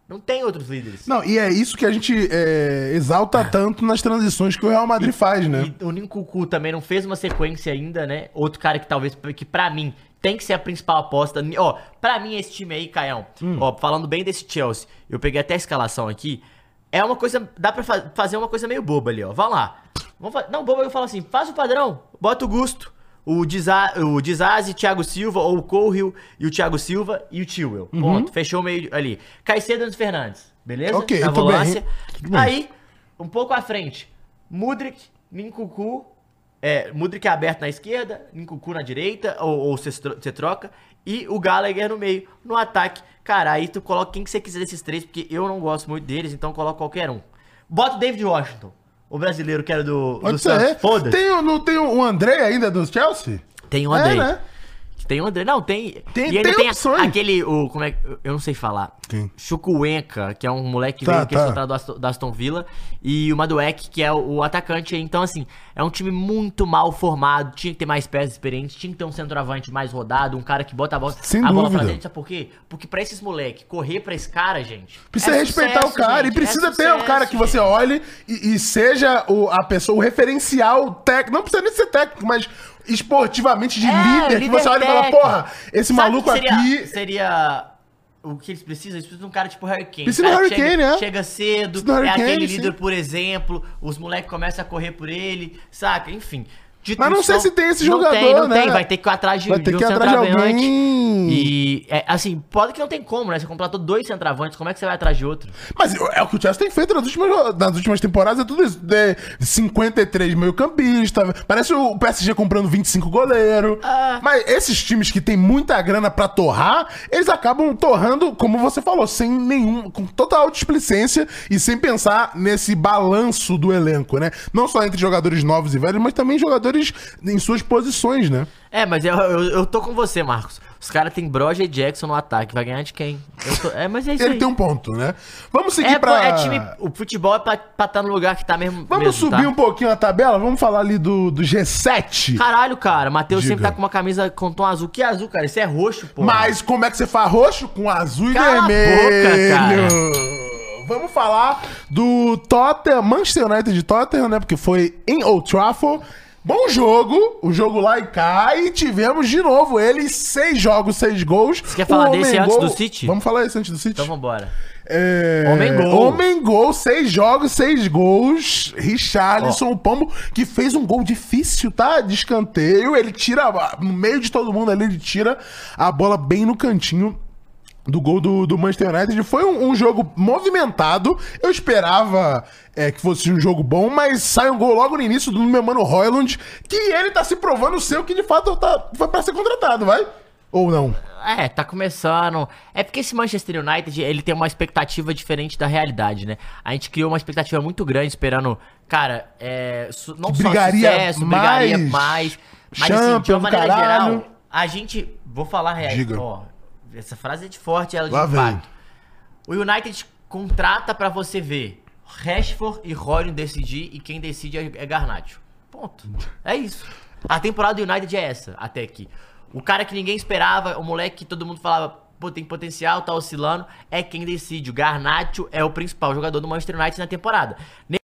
Não tem outros líderes. Não, e é isso que a gente é, exalta tanto nas transições que o Real Madrid faz, né? E o Ninkuku também não fez uma sequência ainda, né? Outro cara que talvez, que pra mim, tem que ser a principal aposta. Ó, pra mim esse time aí, Caião, Hum. ó, falando bem desse Chelsea, eu peguei até a escalação aqui, é uma coisa, dá pra fa- fazer uma coisa meio boba ali, ó. Vamos lá. Vamos fa- não, boba eu falo assim, faz o padrão, bota o Gusto, o, Diza, o Dizazi, Thiago Silva, ou o Cohill e o Thiago Silva e o Tillwell. Uhum. Ponto. Fechou o meio ali. Caicedo e Fernandes. Beleza? Ok, Na volância. Bem. Aí, um pouco à frente, Mudrik, Ninkuku, é, Mudrik aberto na esquerda, Ninkuku na direita, ou, você troca, e o Gallagher no meio. No ataque, cara, aí tu coloca quem que você quiser desses três, porque eu não gosto muito deles, então coloca qualquer um. Bota o David Washington, o brasileiro que era do, do Pode Santos. ser. Foda-se. Tem, o- não tem o André ainda do Chelsea? Tem o É, né? Tem o André. Não, tem. Tem- e ainda tem tem, a- aquele. O, como é, que- eu não sei falar. Quem? Chukwuenka, que é um moleque que Tá, veio que é tá. soltado do Aston, da Aston Villa. E o Maduek, que é o, o atacante. Então, assim, é um time muito mal formado. Tinha que ter mais peças experientes. Tinha que ter um centroavante mais rodado. Um cara que bota a bola, Sem a bola dúvida. pra dentro. Sabe por quê? Porque pra esses moleque correr pra esse cara, gente. Precisa é respeitar sucesso, o cara gente, e precisa é ter um cara sucesso, que você gente. olhe e, e seja o, a pessoa, o referencial técnico. Não precisa nem ser técnico, mas esportivamente de É, líder, que você olha e fala, porra, esse Sabe maluco seria, aqui. Seria. O que eles precisam? Eles precisam de um cara tipo Harry Kane. Precisa do Harry chega, Kane, é. Chega cedo, é aquele sim. líder, por exemplo. Os moleques começam a correr por ele, saca? Enfim. Mas não sei se tem esse não jogador, tem, não né? tem. Vai ter que ir atrás de, Vai ter de um que ir atrás de centroavante. alguém. E, é, assim, pode que não tem como, né? Você contratou dois centroavantes, como é que você vai atrás de outro? Mas é o que o Chelsea tem feito nas últimas, nas últimas temporadas, é tudo isso. É 53 meio campista, parece o PSG comprando 25 goleiro. Ah. Mas esses times que tem muita grana pra torrar, eles acabam torrando, como você falou, sem nenhum, com total displicência e sem pensar nesse balanço do elenco, né? Não só entre jogadores novos e velhos, mas também jogadores em suas posições, né? É, mas eu, eu, eu tô com você, Marcos. Os caras têm Broja e Jackson no ataque. Vai ganhar de quem? Tô- é, mas é isso Ele aí. tem um ponto, né? Vamos seguir É, pra... é time. O futebol é pra estar no lugar que tá mesmo. Vamos mesmo, subir tá? um pouquinho a tabela? Vamos falar ali do, do G7? Caralho, cara, Matheus sempre tá com uma camisa com tom azul. Que azul, cara? Isso é roxo, pô. Mas como é que você faz roxo com azul e Cala a vermelho? boca, Vamos falar do Tottenham, Manchester United de Tottenham, né? Porque foi em Old Trafford. Bom jogo, o jogo lá e cá, e tivemos de novo ele, seis jogos, seis gols. Você quer falar desse antes do City? Vamos falar esse antes do City? Então vambora. É... Homem gol. Homem gol, seis jogos, seis gols. Richarlison, o Pombo, que fez um gol difícil, tá? De escanteio. Ele tira, no meio de todo mundo ali, ele tira a bola bem no cantinho do gol do, do Manchester United. Foi um, um jogo movimentado. Eu esperava é, que fosse um jogo bom, mas sai um gol logo no início do meu mano Royland, que ele tá se provando ser o que de fato tá, foi pra ser contratado, vai? Ou não? É, tá começando. É porque esse Manchester United, ele tem uma expectativa diferente da realidade, né? A gente criou uma expectativa muito grande esperando, cara, é, não Que só brigaria sucesso, brigaria mais, mais. Mas assim, de uma maneira caralho. geral, a gente, vou falar real, ó, essa frase é de forte, ela é de Lá vem. impacto. O United contrata pra você ver Rashford e Royal decidir e quem decide é é Garnacho. Ponto. É isso. A temporada do United é essa, até aqui. O cara que ninguém esperava, o moleque que todo mundo falava, pô, tem potencial, tá oscilando, é quem decide. O Garnacho é o principal jogador do Manchester United na temporada.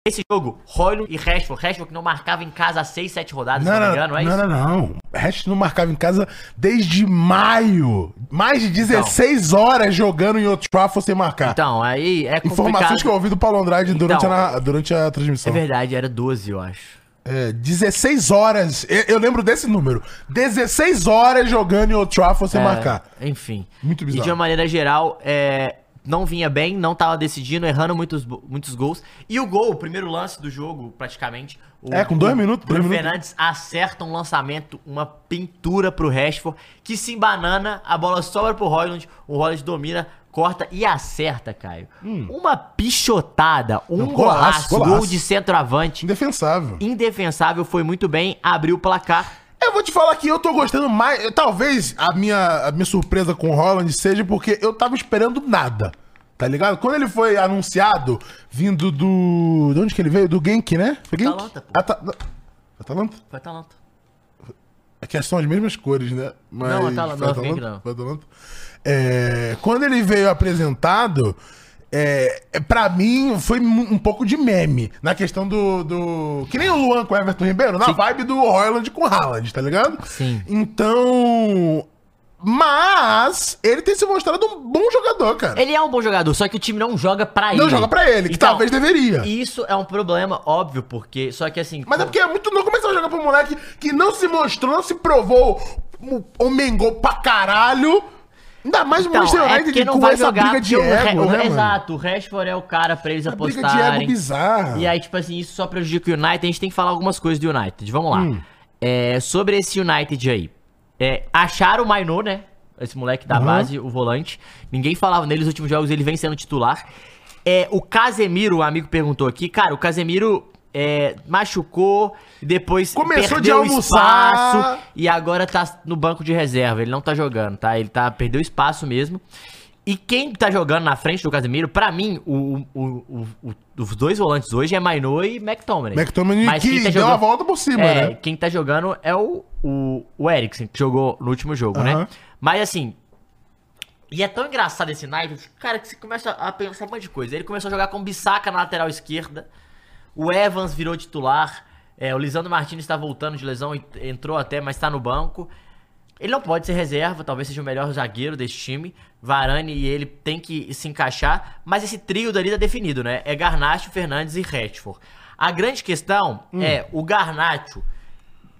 Nesse jogo, Royal e Rashford, Rashford que não marcava em casa há 6, 7 rodadas, se Não, não me não, engano, é não, isso? não, não. Hash não marcava em casa desde maio. Mais de 16 horas jogando em Old Trafford sem marcar. Então, aí é complicado. Informações que eu ouvi do Paulo Andrade durante, Então, a, durante a É transmissão. verdade, era 12, eu acho. É, 16 horas. Eu, lembro desse número. 16 horas jogando em Old Trafford sem É, marcar. Enfim. Muito E bizarro. de uma maneira geral, é, não vinha bem, não tava decidindo, errando muitos, muitos gols. E o gol, o primeiro lance do jogo, praticamente. o- É, com dois o minutos, Bruno minutos. Fernandes acerta um lançamento, uma pintura pro Rashford, que se embanana, a bola sobra pro Royland, o Royland domina, corta e acerta, Caio. Uma pichotada, um Hum. Não, golaço, golaço, golaço. gol de centroavante. Indefensável. Indefensável, foi muito bem, abriu o placar. Vou te falar que eu tô gostando mais. Talvez a minha, a minha surpresa com o Holland seja porque eu tava esperando nada. Tá ligado? Quando ele foi anunciado, vindo do. De onde que ele veio? Do Genk, né? Foi Genk? Atalanta, pô. Ata... não. Atalanta? Foi talento. É que são as mesmas cores, né? Mas... Não, Atalanta, foi não, Atalanta? Genk não. Foi Atalanta? É, Quando ele veio apresentado, é, é, pra mim foi um pouco de meme. Na questão do, do. Que nem o Luan com o Everton Ribeiro, na vibe do Royland com o Haaland, tá ligado? Sim. Então. Mas ele tem se mostrado um bom jogador, cara. Ele é um bom jogador, só que o time não joga pra ele. Não joga pra ele, que Então, talvez deveria. Isso é um problema, óbvio, porque. Só que assim. Mas é porque é muito não começar a jogar pra um moleque que não se mostrou, não se provou o, o Mengol pra caralho. Ainda mais o Então, Manchester é United porque não com vai jogar briga de ego, o- né? Exato, o Rashford é o cara pra eles briga apostarem. de ego bizarra. E aí, tipo assim, isso só prejudica o United. A gente tem que falar algumas coisas do United. Vamos lá. Hum. É, sobre esse United aí. É, acharam o Mainô, né? Esse moleque da Uhum. base, o volante. Ninguém falava nele nos últimos jogos, ele vem sendo titular. É, o Casemiro, o amigo perguntou aqui. Cara, o Casemiro é, machucou, depois Começou de perdeu almoçar. espaço e agora tá no banco de reserva. Ele não tá jogando, tá? Ele tá, perdeu espaço mesmo. E quem tá jogando na frente do Casemiro, pra mim, o, o- o- o- os dois volantes hoje é Mainô e McTominay. McTominay que quem tá deu jogando- a volta por cima, é, né? quem tá jogando é o, o, o Eriksen, que jogou no último jogo, né? Aham. Mas assim. E é tão engraçado esse United, cara, que você começa a pensar um monte de coisa. Ele começou a jogar com Bissaka na lateral esquerda. O Evans virou titular. é, o Lisandro Martinez está voltando de lesão, ent- entrou até, mas está no banco. Ele não pode ser reserva, talvez seja o melhor zagueiro desse time. Varane e ele tem que se encaixar, mas esse trio dali tá definido, né? É Garnacho, Fernandes e Rashford. A grande questão é o Garnacho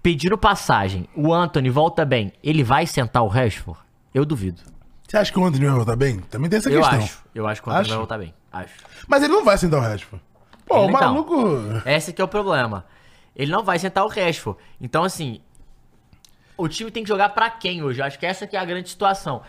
pedindo passagem. O Anthony volta bem. Ele vai sentar o Rashford? Eu duvido. Você acha que o Anthony vai voltar bem? Também tem essa Eu questão. acho. Eu acho que o Anthony Acha? vai voltar bem. Acho. Mas ele não vai sentar o Rashford. Pô, o Ele não. maluco... Esse que é o problema. Ele não vai sentar o Rashford. Então, assim, o time tem que jogar pra quem hoje? Eu acho que essa que é a grande situação.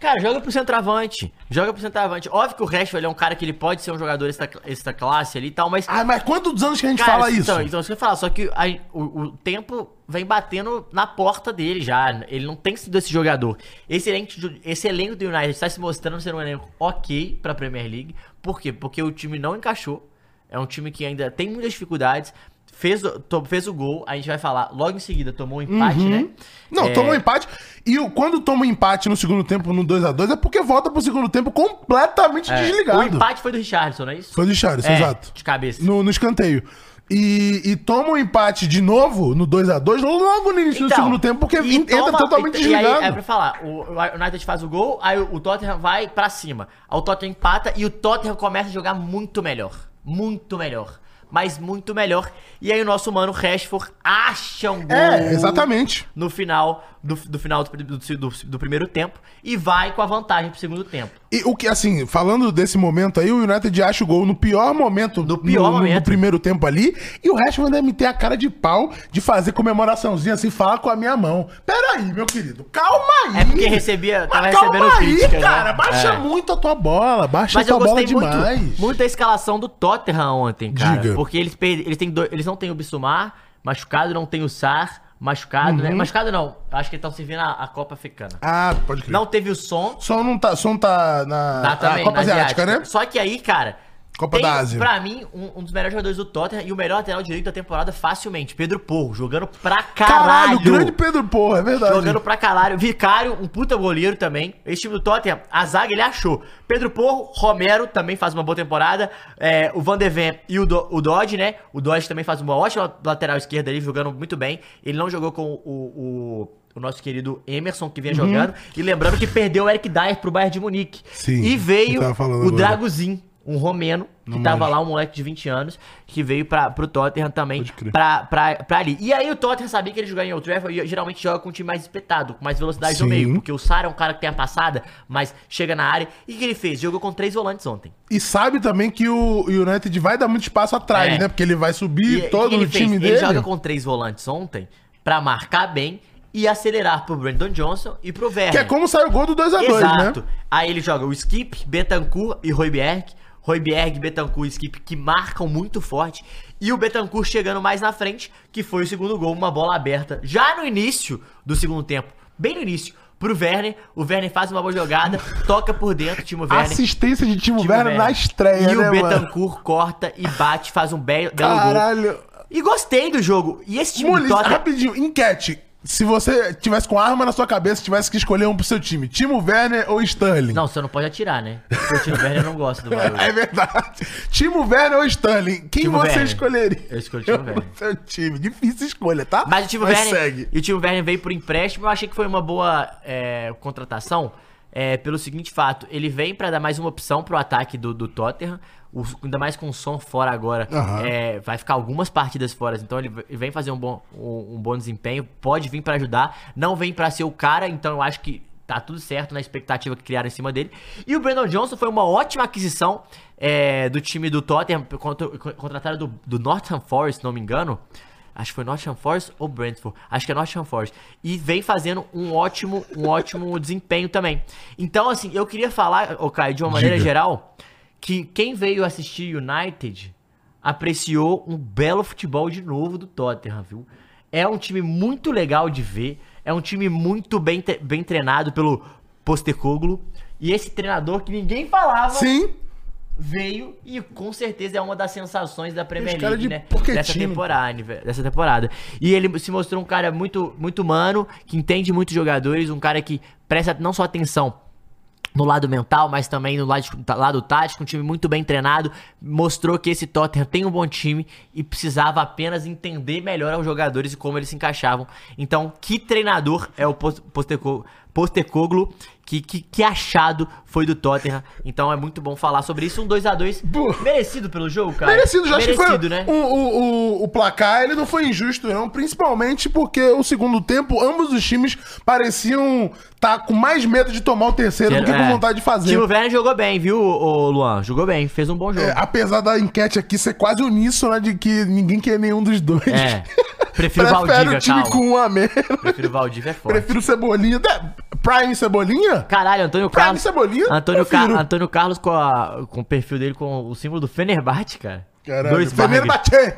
Cara, joga pro centroavante. Joga pro centroavante. Óbvio que o Rashford ele é um cara que ele pode ser um jogador extra, extra classe ali e tal, mas... Ah, mas quantos anos que a gente Cara, fala então, isso? Então, isso que eu falar. Só que a- o, o tempo vem batendo na porta dele já. Ele não tem sido esse jogador. Esse elenco, de- esse elenco do United está se mostrando ser um elenco ok pra Premier League. Por quê? Porque o time não encaixou. É um time que ainda tem muitas dificuldades. Fez, o- to- fez o gol, a gente vai falar logo em seguida, tomou um empate, né? Não, É, toma um empate. E quando toma um empate no segundo tempo no 2x2 é porque volta pro segundo tempo completamente é, desligado. O empate foi do Richardson, não é isso? Foi do Charles, É, exato. De cabeça. No, no escanteio. e, e toma um empate de novo no 2x2 logo no início do Então, segundo tempo, porque entra toma- totalmente e, e aí, desligado. é pra falar, o, o United faz o gol, aí o, o Tottenham vai pra cima. Aí o Tottenham empata e o Tottenham começa a jogar muito melhor. Muito melhor. Mas muito melhor. E aí o nosso mano Rashford acha um gol. É, exatamente. No final do, do final do, do- do- do primeiro tempo e vai com a vantagem pro segundo tempo. E o que, assim, falando desse momento aí, o United acha o gol no pior momento No pior no, no momento. primeiro tempo ali, e o Rashford deve ter a cara de pau de fazer comemoraçãozinha assim, falar com a minha mão. Pera aí, meu querido, calma aí. É porque recebia- tava Mas recebendo calma aí, críticas, né? cara, baixa É. muito a tua bola, baixa Mas a eu tua bola gostei muito, demais. muito da escalação do Tottenham ontem, cara. Diga. Porque eles, per- eles, têm dois- eles não têm o Bissumar machucado, não tem o Sar machucado, né? Machucado não, acho que eles estão servindo a, a Copa Africana. Uhum. Ah, pode crer. Não teve o som, Som não tá, som tá na, dá também, Copa na Asiática, né? Só que aí, cara... Copa da Ásia. Pra mim, um, um dos melhores jogadores do Tottenham e o melhor lateral direito da temporada facilmente. Pedro Porro, jogando pra caralho. Caralho, grande Pedro Porra, é verdade. Jogando pra caralho. Vicário, um puta goleiro também. Esse time do Tottenham, a zaga ele achou. Pedro Porro, Romero também faz uma boa temporada. É, o Van de Ven e o, Do, o Dodge, né? O Dodge também faz uma ótima lateral esquerda ali, jogando muito bem. Ele não jogou com o, o, o nosso querido Emerson, que vinha jogando. E lembrando que perdeu o Eric Dyer pro Bayern de Munique. Sim, e veio o agora. Um romeno, que tava lá, um moleque de 20 anos, que veio pra, pro Tottenham também, pra, pra, pra ali. E aí o Tottenham sabia que ele jogava em Old Trafford e geralmente joga com um time mais espetado, com mais velocidade no Sim. meio, porque o Sara é um cara que tem a passada, mas chega na área. E o que ele fez? Jogou com três volantes ontem. E sabe também que o United vai dar muito espaço atrás, É. né? Porque ele vai subir E todo o time fez? dele. Ele joga com três volantes ontem pra marcar bem e acelerar pro Brandon Johnson e pro Werner. Que é como saiu o gol do 2x2, Exato. né? Aí ele joga o Skip, Betancourt e Royberg. Royberg, Betancourt e Skip que marcam muito forte. E o Betancourt chegando mais na frente, que foi o segundo gol, uma bola aberta já no início do segundo tempo. Bem no início. Pro Werner, o Werner faz uma boa jogada, toca por dentro, Timo Werner. Assistência de Timo, Timo Werner na estreia, E né, o mano? Betancourt corta e bate, faz um belo, belo gol. Caralho. E gostei do jogo. E esse time do Muniz, Tottenham... rapidinho, enquete. Se você tivesse com arma na sua cabeça, tivesse que escolher um pro seu time, Timo Werner ou Sterling? Não, você não pode atirar, né? Porque o Timo Werner não gosta do barulho. É verdade. Timo Werner ou Sterling? Quem Timo você Werner. escolheria? Eu escolhi o Timo Werner. Seu time. Difícil escolha, tá? Mas o Timo Werner. segue. E o Timo Werner veio por empréstimo. Eu achei que foi uma boa é, contratação. é, pelo seguinte fato, ele vem pra dar mais uma opção pro ataque do, do Tottenham. O- ainda mais com o som fora agora. Aham. é, vai ficar algumas partidas fora. Então ele, vem fazer um bom, um, um bom desempenho. Pode vir pra ajudar. Não vem pra ser o cara. Então eu acho que tá tudo certo na expectativa que criaram em cima dele. E o Brandon Johnson foi uma ótima aquisição é, do time do Tottenham. contra- Contrataram do, do Northam Forest, se não me engano. Acho que foi Nottingham Forest ou Brentford. Acho que é Nottingham Forest. E vem fazendo um ótimo, um ótimo desempenho também. Então, assim, eu queria falar, ô Caio, de uma maneira geral, que quem veio assistir United apreciou um belo futebol de novo do Tottenham, viu? É um time muito legal de ver. É um time muito bem, bem treinado pelo Postecoglou. E esse treinador que ninguém falava Sim. veio e com certeza é uma das sensações da Premier Esse cara League, né? Dessa temporada, dessa temporada. E ele se mostrou um cara muito, muito humano, que entende muitos jogadores, um cara que presta não só atenção no lado mental, mas também no lado, lado tático, um time muito bem treinado, mostrou que esse Tottenham tem um bom time e precisava apenas entender melhor os jogadores e como eles se encaixavam. Então, que treinador é o Pos- Posteco- Postecoglou, que, que, que achado foi do Tottenham. Então é muito bom falar sobre isso. Um 2x2 Pô. merecido pelo jogo, cara. Merecido, já acho que foi. Merecido, né? O, o, o, o placar ele não foi injusto, não. Principalmente porque o segundo tempo, ambos os times pareciam estar com mais medo de tomar o terceiro do que com É. vontade de fazer. Timo Werner jogou bem, viu, ô, Luan? Jogou bem, fez um bom jogo. É, apesar da enquete aqui ser quase uníssona de que ninguém quer nenhum dos dois. É. Prefiro o Prefere Valdívia, o time calma. com um a menos. Prefiro o Valdívia, é forte. Prefiro Cebolinha. Prime Cebolinha? Caralho, Antônio Prime Carlos. Cebolinha? Antônio. Car Antônio Carlos com, a- com o perfil dele com o símbolo do Fenerbahçe, cara. Caralho. Dois Fener barras. bater.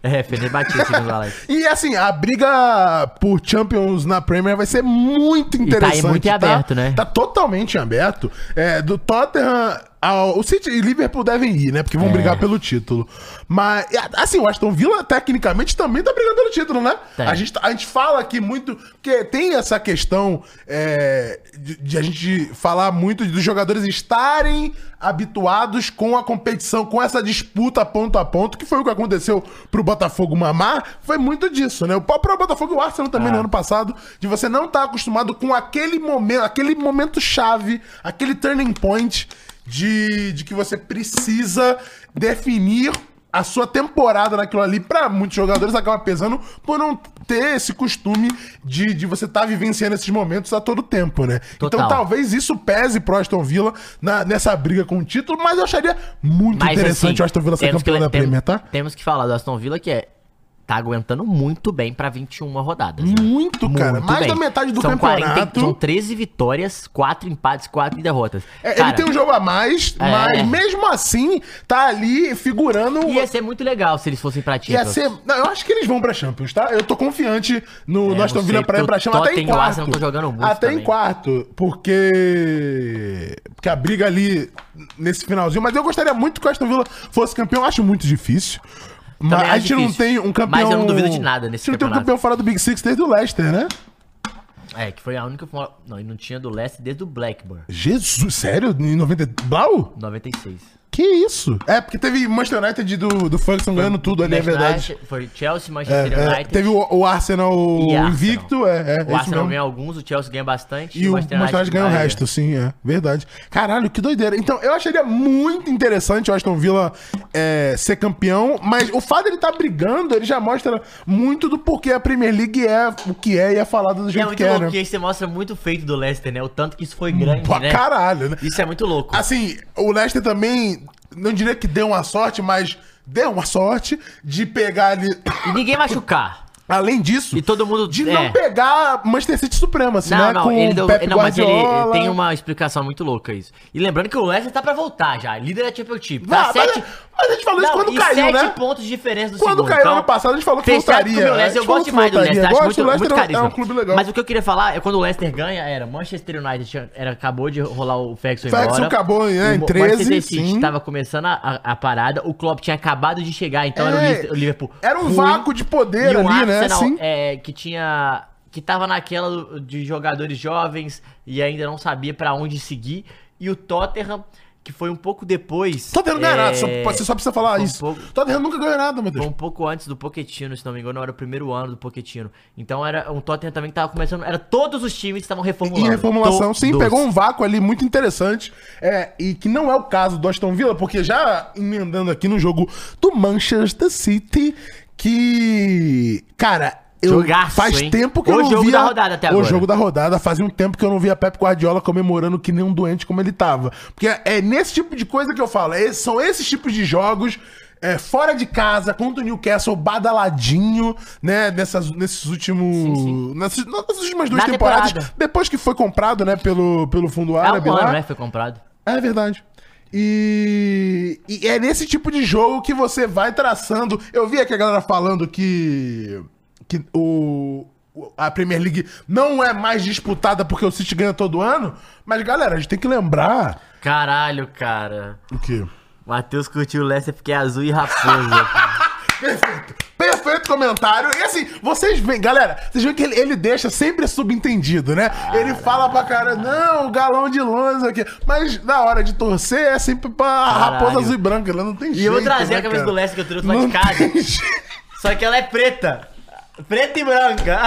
É, Fenerbahçe, segundo o Alex. E assim, a briga por Champions na Premier vai ser muito tá aí interessante. muito em aberto, né? Tá totalmente em aberto. É, do Tottenham, a- o City e Liverpool devem ir, né? Porque vão É. brigar pelo título. Mas, assim, o Aston Villa, tecnicamente, também tá brigando pelo título, né? Tem. A gente, tá- a gente fala aqui muito. Porque tem essa questão é, de, de a gente falar muito dos jogadores estarem habituados com a competição, com essa disputa ponto a ponto, que foi o que aconteceu pro Botafogo mamar. Foi muito disso, né? O próprio Botafogo e o Arsenal também no ano passado, de você não estar acostumado com aquele momento, aquele momento chave, aquele turning point de, de que você precisa definir a sua temporada naquilo ali, pra muitos jogadores, acaba pesando por não ter esse costume de, de você estar vivenciando esses momentos a todo tempo, né? Total. Então talvez isso pese pro Aston Villa na- nessa briga com o título, mas eu acharia muito Mas, interessante assim, o Aston Villa ser campeão que- da Premier, tá? Temos que falar do Aston Villa que é. Tá aguentando muito bem pra 21 rodadas. né? Muito, cara. Muito mais bem. da metade do são campeonato. são 13 vitórias, 4 empates, 4 derrotas. É, Cara, ele tem um jogo a mais, É. mas mesmo assim, tá ali figurando. Ia ser muito legal se eles fossem pra Ia Champions. ser. Não, eu acho que eles vão pra Champions, tá? Eu tô confiante no, É, Aston Villa pra ir pra Champions. Até em quarto. Arsenal jogando muito Até em também. quarto. Porque. Porque a briga ali nesse finalzinho. Mas eu gostaria muito que o Aston Villa fosse campeão. Acho muito difícil. Mas Também a gente não tem um campeão. Mas eu não duvido de nada nesse A gente não tem um campeonato. campeão fora do Big Six desde o Leicester, né? É, que foi a única. Não, e não tinha do Leicester desde o Blackburn. Jesus, sério? Em 90. Blau? 96. Que isso? É, porque teve Manchester United do, do Ferguson ganhando tudo ali, é verdade. United- Foi Chelsea, É, Manchester é, United. teve o, o Arsenal Arsenal. invicto, é, é, o Arsenal ganha alguns, o Chelsea ganha bastante. E o Manchester United ganha o resto, sim, é. Verdade. Caralho, que doideira. Então, eu acharia muito interessante o Aston Villa é, ser campeão, mas o fato dele estar brigando, ele já mostra muito do porquê a Premier League é o que é e é falado do É jeito muito que é, louco, né? porque aí você mostra muito feito do Leicester, né? O tanto que isso foi grande, Pra né? caralho, né? Isso é muito louco. Assim, o Leicester também, não diria que deu uma sorte, mas deu uma sorte de pegar ali. E ninguém machucar. Além disso, E todo mundo- de é. não pegar Manchester City Supremo, assim, Não, né? não, Com ele deu, Pep não, mas ele, tem uma explicação muito louca isso. E lembrando que o Leicester tá pra voltar já, líder da Championship. Ah, Tá mas, sete... mas a gente falou isso Não, quando e caiu, sete né? pontos de diferença do Quando segundo. caiu então, ano passado, a gente falou que voltaria. Leicester. gente Eu gosto demais do Leicester, acho muito, muito é um- carisma. é um clube legal. Mas o que eu queria falar é quando o Leicester ganha, era Manchester United, era, acabou de rolar o Ferguson Ferguson embora. acabou, né, em o 13, Manchester City sim. tava começando a, a- parada, o Klopp tinha acabado de chegar, então era o, É, Liverpool Era um vácuo de poder ali, né? Assim. é, que tinha. que tava naquela de jogadores jovens e ainda não sabia pra onde seguir. E o Tottenham, que foi um pouco depois. Tottenham não ganha é, nada, só- você só precisa falar um isso. pouco- Tottenham nunca ganhou nada, meu Deus. Foi um pouco antes do Pochettino, se não me engano, era o primeiro ano do Pochettino. Então era um Tottenham também que tava começando. Era todos os times que estavam reformulando. Em reformulação, sim, pegou um vácuo ali muito interessante. É, e que não é o caso do Aston Villa, porque já emendando aqui no jogo do Manchester City, que. Cara. Eu, Jogaço, faz hein? tempo que O eu não jogo via... da rodada até O agora. jogo da rodada. Fazia um tempo que eu não via Pep Guardiola comemorando que nem um doente como ele tava. Porque é nesse tipo de coisa que eu falo. é- são esses tipos de jogos é, fora de casa, contra o Newcastle, badaladinho, né? Nessas, nesses últimos. Nessas, nessas últimas duas Na temporadas. temporada. Depois que foi comprado, né, pelo, pelo fundo É árabe um lá. ano, né? Foi comprado. É verdade. E, e é nesse tipo de jogo que você vai traçando. Eu vi aqui a galera falando que, que o, a Premier League não é mais disputada porque o City ganha todo ano. Mas, galera, a gente tem que lembrar. Caralho, cara. O quê? Matheus curtiu o Leicester porque é azul e raposa. Perfeito. Perfeito comentário. E assim, vocês veem, galera, vocês veem que ele, ele deixa sempre subentendido, né? Ele fala pra cara, não, galão de longe aqui. Mas na hora de torcer é sempre pra Caralho. raposa azul e branca. Ela não tem e jeito. eu vou trazer né, a camisa cara? do Leicester que eu trouxe lá Não de casa. Só que ela é preta. Preta e branca.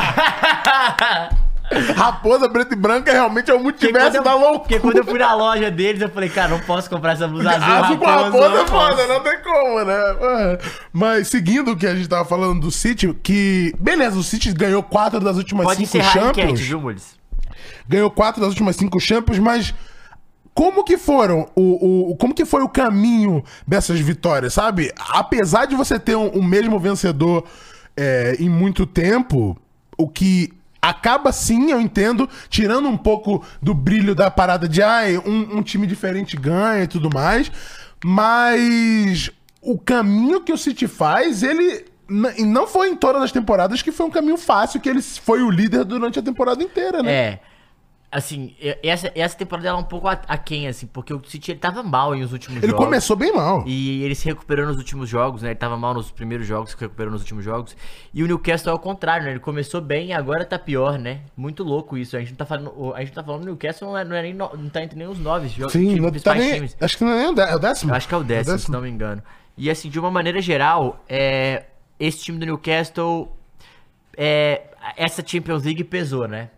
Raposa preta e branca realmente é o multiverso eu, da loucura. porque quando eu fui na loja deles, eu falei, cara, não posso comprar essa blusa azul, Azul com raposa é foda, não tem como, né? É. Mas seguindo o que a gente tava falando do City, que. Beleza, o City ganhou quatro das últimas Pode cinco a enquete, Champions. viu, Mules? ganhou quatro das últimas cinco Champions, mas como que foram o, o como que foi o caminho dessas vitórias, sabe? Apesar de você ter um, um mesmo vencedor é, em muito tempo, o que acaba sim, eu entendo, tirando um pouco do brilho da parada de ai, um, um time diferente ganha e tudo mais, mas o caminho que o City faz, ele não foi em todas as temporadas que foi um caminho fácil, que ele foi o líder durante a temporada inteira, né? É. assim, essa, essa temporada ela é um pouco aquém, assim, porque o City ele tava mal em os últimos Ele jogos. começou bem mal. E ele se recuperou nos últimos jogos, né? Ele tava mal nos primeiros jogos, se recuperou nos últimos jogos. E o Newcastle é o contrário, né? Ele começou bem e agora tá pior, né? Muito louco isso. A gente não tá falando. A gente tá falando do Newcastle, não é, não é nem. no- não tá entre nem os nove jogos. Sim, não tá nem, times. acho que não é nem o dé- é o décimo. Eu acho que é o décimo, se não me engano. E assim, de uma maneira geral, é, esse time do Newcastle, é, essa Champions League pesou, né?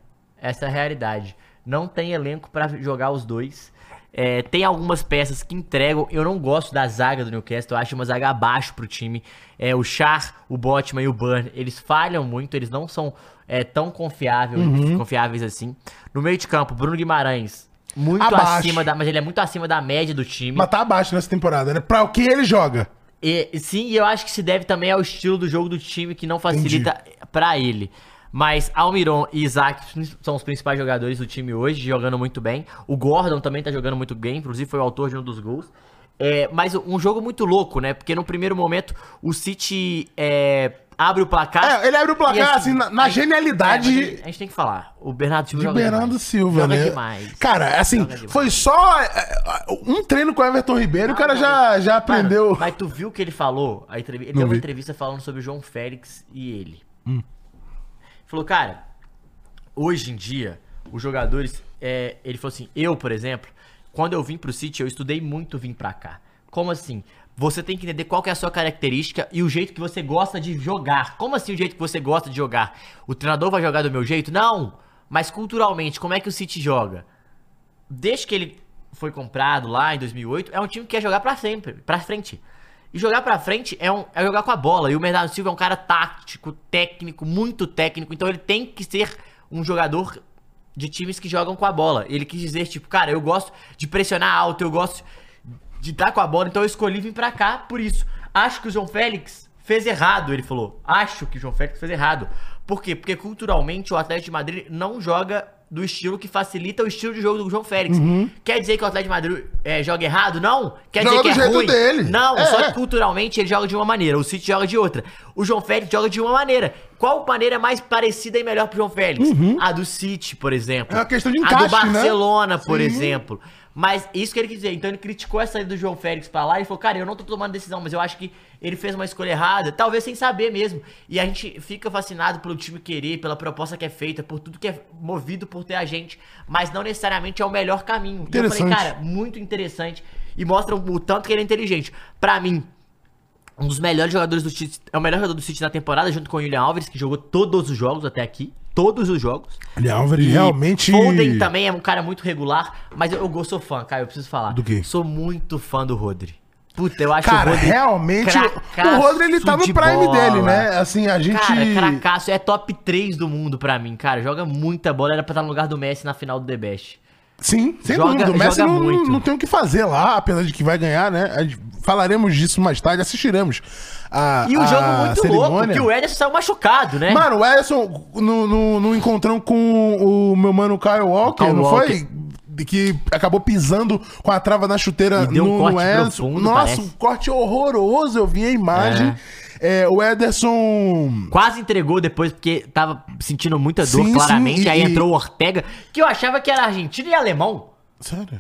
Essa é a realidade. Não tem elenco pra jogar os dois. É, tem algumas peças que entregam. Eu não gosto da zaga do Newcastle. Eu acho uma zaga abaixo pro time. É, o Char, o Botman e o Burn, eles falham muito. Eles não são é, tão confiáveis, Uhum. confiáveis assim. No meio de campo, Bruno Guimarães. Muito Abaixo. acima da. Mas ele é muito acima da média do time. Mas tá abaixo nessa temporada, né? Pra o que ele joga. E, sim, e eu acho que se deve também ao estilo do jogo do time que não facilita pra ele. Mas Almiron e Isaac são os principais jogadores do time hoje, jogando muito bem. O Gordon também tá jogando muito bem, inclusive foi o autor de um dos gols. É, mas um jogo muito louco, né? Porque no primeiro momento o City é, abre o placar. É, ele abre o placar, e assim, na- na gente- genialidade- é, a gente- a gente tem que falar. O Bernardo Silva De joga Bernardo demais. Silva, joga né? demais. Cara, assim, foi só é, um treino com o Everton Ribeiro, o cara já, já aprendeu. Mano, mas tu viu o que ele falou? A entrev... Ele Não deu uma vi. entrevista falando sobre o João Félix e ele. Hum. Falou, cara, hoje em dia, os jogadores. é, ele falou assim: eu, por exemplo, quando eu vim pro City, eu estudei muito vir pra cá. Como assim? Você tem que entender qual que é a sua característica e o jeito que você gosta de jogar. Como assim o jeito que você gosta de jogar? O treinador vai jogar do meu jeito? Não! Mas culturalmente, como é que o City joga? desde que ele foi comprado lá em 2008, é um time que quer jogar pra sempre, pra frente. E jogar pra frente é, um, é jogar com a bola. E o Bernardo Silva é um cara tático, técnico, muito técnico. Então ele tem que ser um jogador de times que jogam com a bola. Ele quis dizer, tipo, cara, eu gosto de pressionar alto, eu gosto de dar com a bola, então eu escolhi vir pra cá por isso. Acho que o João Félix fez errado, ele falou. Acho que o João Félix fez errado. Por quê? Porque culturalmente o Atlético de Madrid não joga do estilo que facilita o estilo de jogo do João Félix. Quer dizer que o Atlético de Madrid é, joga errado? Não. Quer Joga dizer que do é jeito ruim? dele. Não, É, só é. que culturalmente ele joga de uma maneira, o City joga de outra. O João Félix joga de uma maneira. Qual maneira mais parecida e melhor pro João Félix? A do City, por exemplo. É uma questão de A encaixe, do né? Barcelona, por Sim. exemplo. Mas isso que ele quis dizer. Então ele criticou a saída do João Félix pra lá e falou, cara, eu não tô tomando decisão, mas eu acho que ele fez uma escolha errada, talvez sem saber mesmo. E a gente fica fascinado pelo time querer, pela proposta que é feita, por tudo que é movido por ter a gente, mas não necessariamente é o melhor caminho. E eu falei, cara, muito interessante. E mostra o tanto que ele é inteligente. Pra mim, um dos melhores jogadores do City, é o melhor jogador do City na temporada, junto com o William Alves, que jogou todos os jogos até aqui. Todos os jogos. Ele Álvares E realmente. Foden também é um cara muito regular, mas eu, eu sou fã, cara, eu preciso falar. Do quê? Sou muito fã do Rodri. Puta, eu acho Cara, o Rodri realmente. O Rodri, ele tá no prime bola. dele, né? Assim, a gente. Cara, cracaço, é top 3 do mundo pra mim, cara. Joga muita bola, era pra estar no lugar do Messi na final do The Best. Sim, sem Joga- dúvida. O Messi não, muito. não tem o que fazer lá, apesar de que vai ganhar, né? Falaremos disso mais tarde, assistiremos. A, E o a jogo muito louco, cerimônia. que o Ederson saiu machucado, né? Mano, o Ederson, no, no, no encontrão com o meu mano Kyle Walker, Kyle não Walker. foi? Que acabou pisando com a trava na chuteira E deu um no, corte no Ederson. profundo, Nossa, parece. um corte horroroso, eu vi a imagem. É, o Ederson. Quase entregou depois porque tava sentindo muita dor, Sim, claramente. sim, e- aí entrou o Ortega, que eu achava que era argentino e alemão. Sério?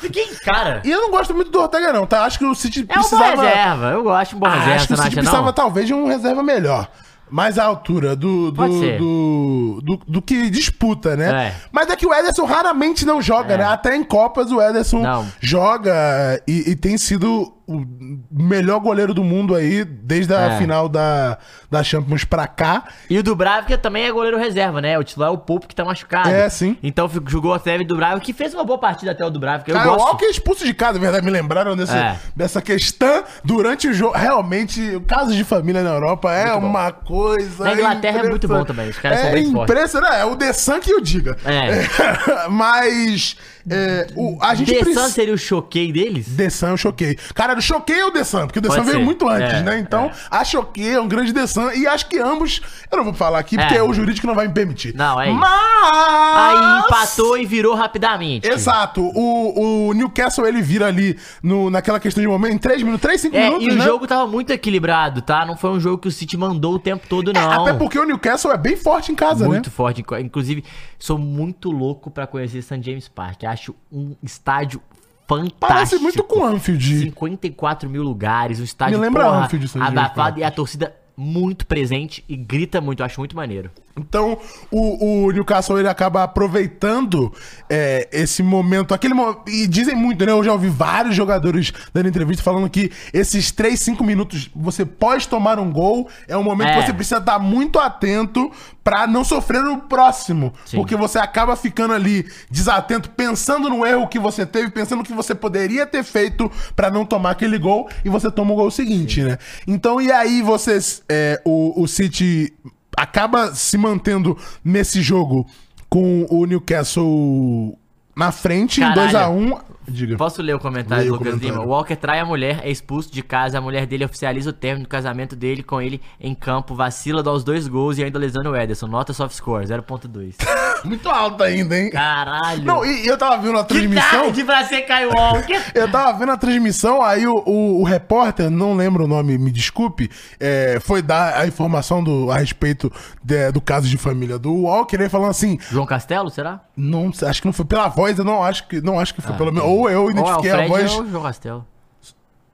Fiquei, cara. E eu não gosto muito do Ortega, não, tá? Acho que o City É um bom precisava. reserva. Eu gosto de um bom Ah, reserva, acho que o City acha, precisava não? talvez de um reserva melhor. Mais à altura do, do, do, do, do que disputa, né? É. Mas é que o Ederson raramente não joga, né? Até em Copas o Ederson Não. joga e, e tem sido o melhor goleiro do mundo aí desde a É. final da, da Champions pra cá. E o Dubravka também é goleiro reserva, né? O titular é o Pope que tá machucado. É, sim. Então jogou a Teve Dubravka, que fez uma boa partida até o Dubravka. Eu Kyle gosto. Walker é expulso de casa, na verdade, me lembraram desse, É. dessa questão durante o jogo. Realmente, o caso de família na Europa é Muito bom. uma coisa. Na Inglaterra é muito bom também, os caras é são bem fortes. impressionante, é o The Sun que o diga. É. Mas, É, o, a gente Dessan precisa. seria o choquei deles? Dessan eu choquei. Cara, eu choquei o Dessan, porque o Dessan Pode veio ser. muito antes, É, né? Então, a choquei é um grande Dessan. E acho que ambos. Eu não vou falar aqui, porque É. o jurídico não vai me permitir. Não, é isso. Mas. Aí empatou e virou rapidamente. Exato. O, o Newcastle ele vira ali no, naquela questão de momento, em 3 minutos, 3, 5 É, minutos. e o né? jogo tava muito equilibrado, tá? Não foi um jogo que o City mandou o tempo todo, não. Até porque o Newcastle é bem forte em casa, muito né? forte. Inclusive, sou muito louco pra conhecer St. James Park. Acho um estádio fantástico. Parece muito com Anfield. 54 mil lugares, um estádio Me lembra Anfield. James Park. abafado e a torcida muito presente e grita muito. Eu acho muito maneiro. Então, o, o Newcastle ele acaba aproveitando é, esse momento, aquele mo- E dizem muito, né? Eu já ouvi vários jogadores dando entrevista falando que esses 3, 5 minutos você pode tomar um gol. É um momento É. que você precisa estar muito atento pra não sofrer no próximo. Sim. Porque você acaba ficando ali desatento, pensando no erro que você teve, pensando no que você poderia ter feito pra não tomar aquele gol, e você toma o gol seguinte, né? Então, e aí vocês. é, o, o City acaba se mantendo nesse jogo com o Newcastle na frente, em Caralho. 2x1. Diga. Posso ler o comentário do o Lucas comentário. Lima? Walker trai a mulher, é expulso de casa, a mulher dele oficializa o término do casamento dele com ele em campo, vacila, dá os dois gols e ainda lesando o Ederson. Nota soft score, 0.2. Muito alto ainda, hein? Caralho. Não, e, e eu tava vendo a que transmissão. tarde pra ser Walker. Eu tava vendo a transmissão, aí o, o, o repórter, não lembro o nome, me desculpe, é, foi dar a informação do, a respeito de- do caso de família do Walker, ele falando assim, João Castelo, será? não, acho que não foi pela voz, eu não acho que, não acho que foi pelo menos, ou eu Ou é identifiquei a voz, ou João Castelo.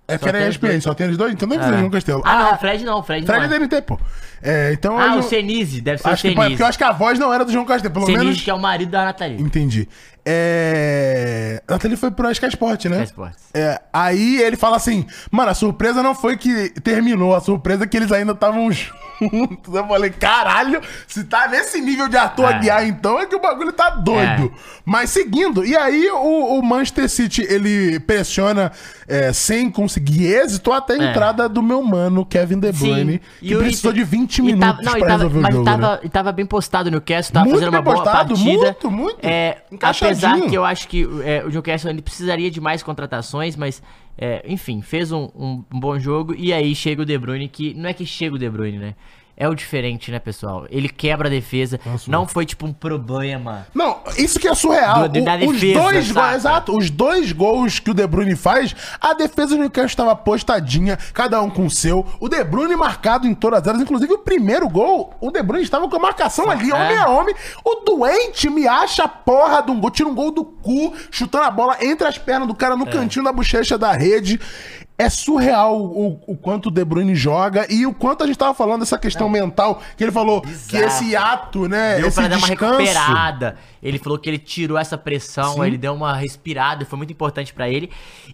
É que só era tem os ESPN, só tem eles dois, então deve ser João Castelo. Ah, não, o Fred não, o Fred, Fred não é é. DNT, pô. É, então, Ah, não- o Senise, deve ser acho que, o Senise. porque eu acho que a voz não era do João Castelo, pelo Senise, menos, que é o marido da Nathalie. entendi. É... Nathalie foi pro Sky Sport, né? Sky Sports. É, aí ele fala assim, mano, a surpresa não foi que terminou, a surpresa é que eles ainda estavam juntos. Eu falei, caralho, se tá nesse nível de Arthur É. Aguiar, então é que o bagulho tá doido. É. Mas seguindo, e aí o, o Manchester City, ele pressiona é, sem conseguir êxito até a É. entrada do meu mano, Kevin De Bruyne, que E o precisou Inter- de 20 e minutos tava- não, pra tava- resolver o mas jogo, tava, né? tava bem postado no Newcastle, tava Muito fazendo uma bem boa postado, partida. muito, muito. É, Encaixadinho. Apesar que eu acho que é, o Newcastle ele precisaria de mais contratações, mas é, enfim, fez um, um- um bom jogo e aí chega o De Bruyne que não é que chega o De Bruyne, né? É o diferente, né, pessoal? Ele quebra a defesa. não foi tipo um problema. Não, isso que é surreal. Do- O- os defesa, dois saca? gols, exato, os dois gols que o De Bruyne faz, a defesa do Newcastle estava postadinha, cada um com o seu. O De Bruyne marcado em todas elas, inclusive o primeiro gol, o De Bruyne estava com a marcação ali, É. homem a homem. O doente me acha a porra de um gol, tira um gol do cu, chutando a bola entre as pernas do cara no cantinho da bochecha da rede. É surreal o, o quanto o De Bruyne joga e o quanto a gente tava falando dessa questão mental, que ele falou que esse ato, né, Deu esse pra dar uma descanso... recuperada. Ele falou que ele tirou essa pressão, ele deu uma respirada, foi muito importante pra ele.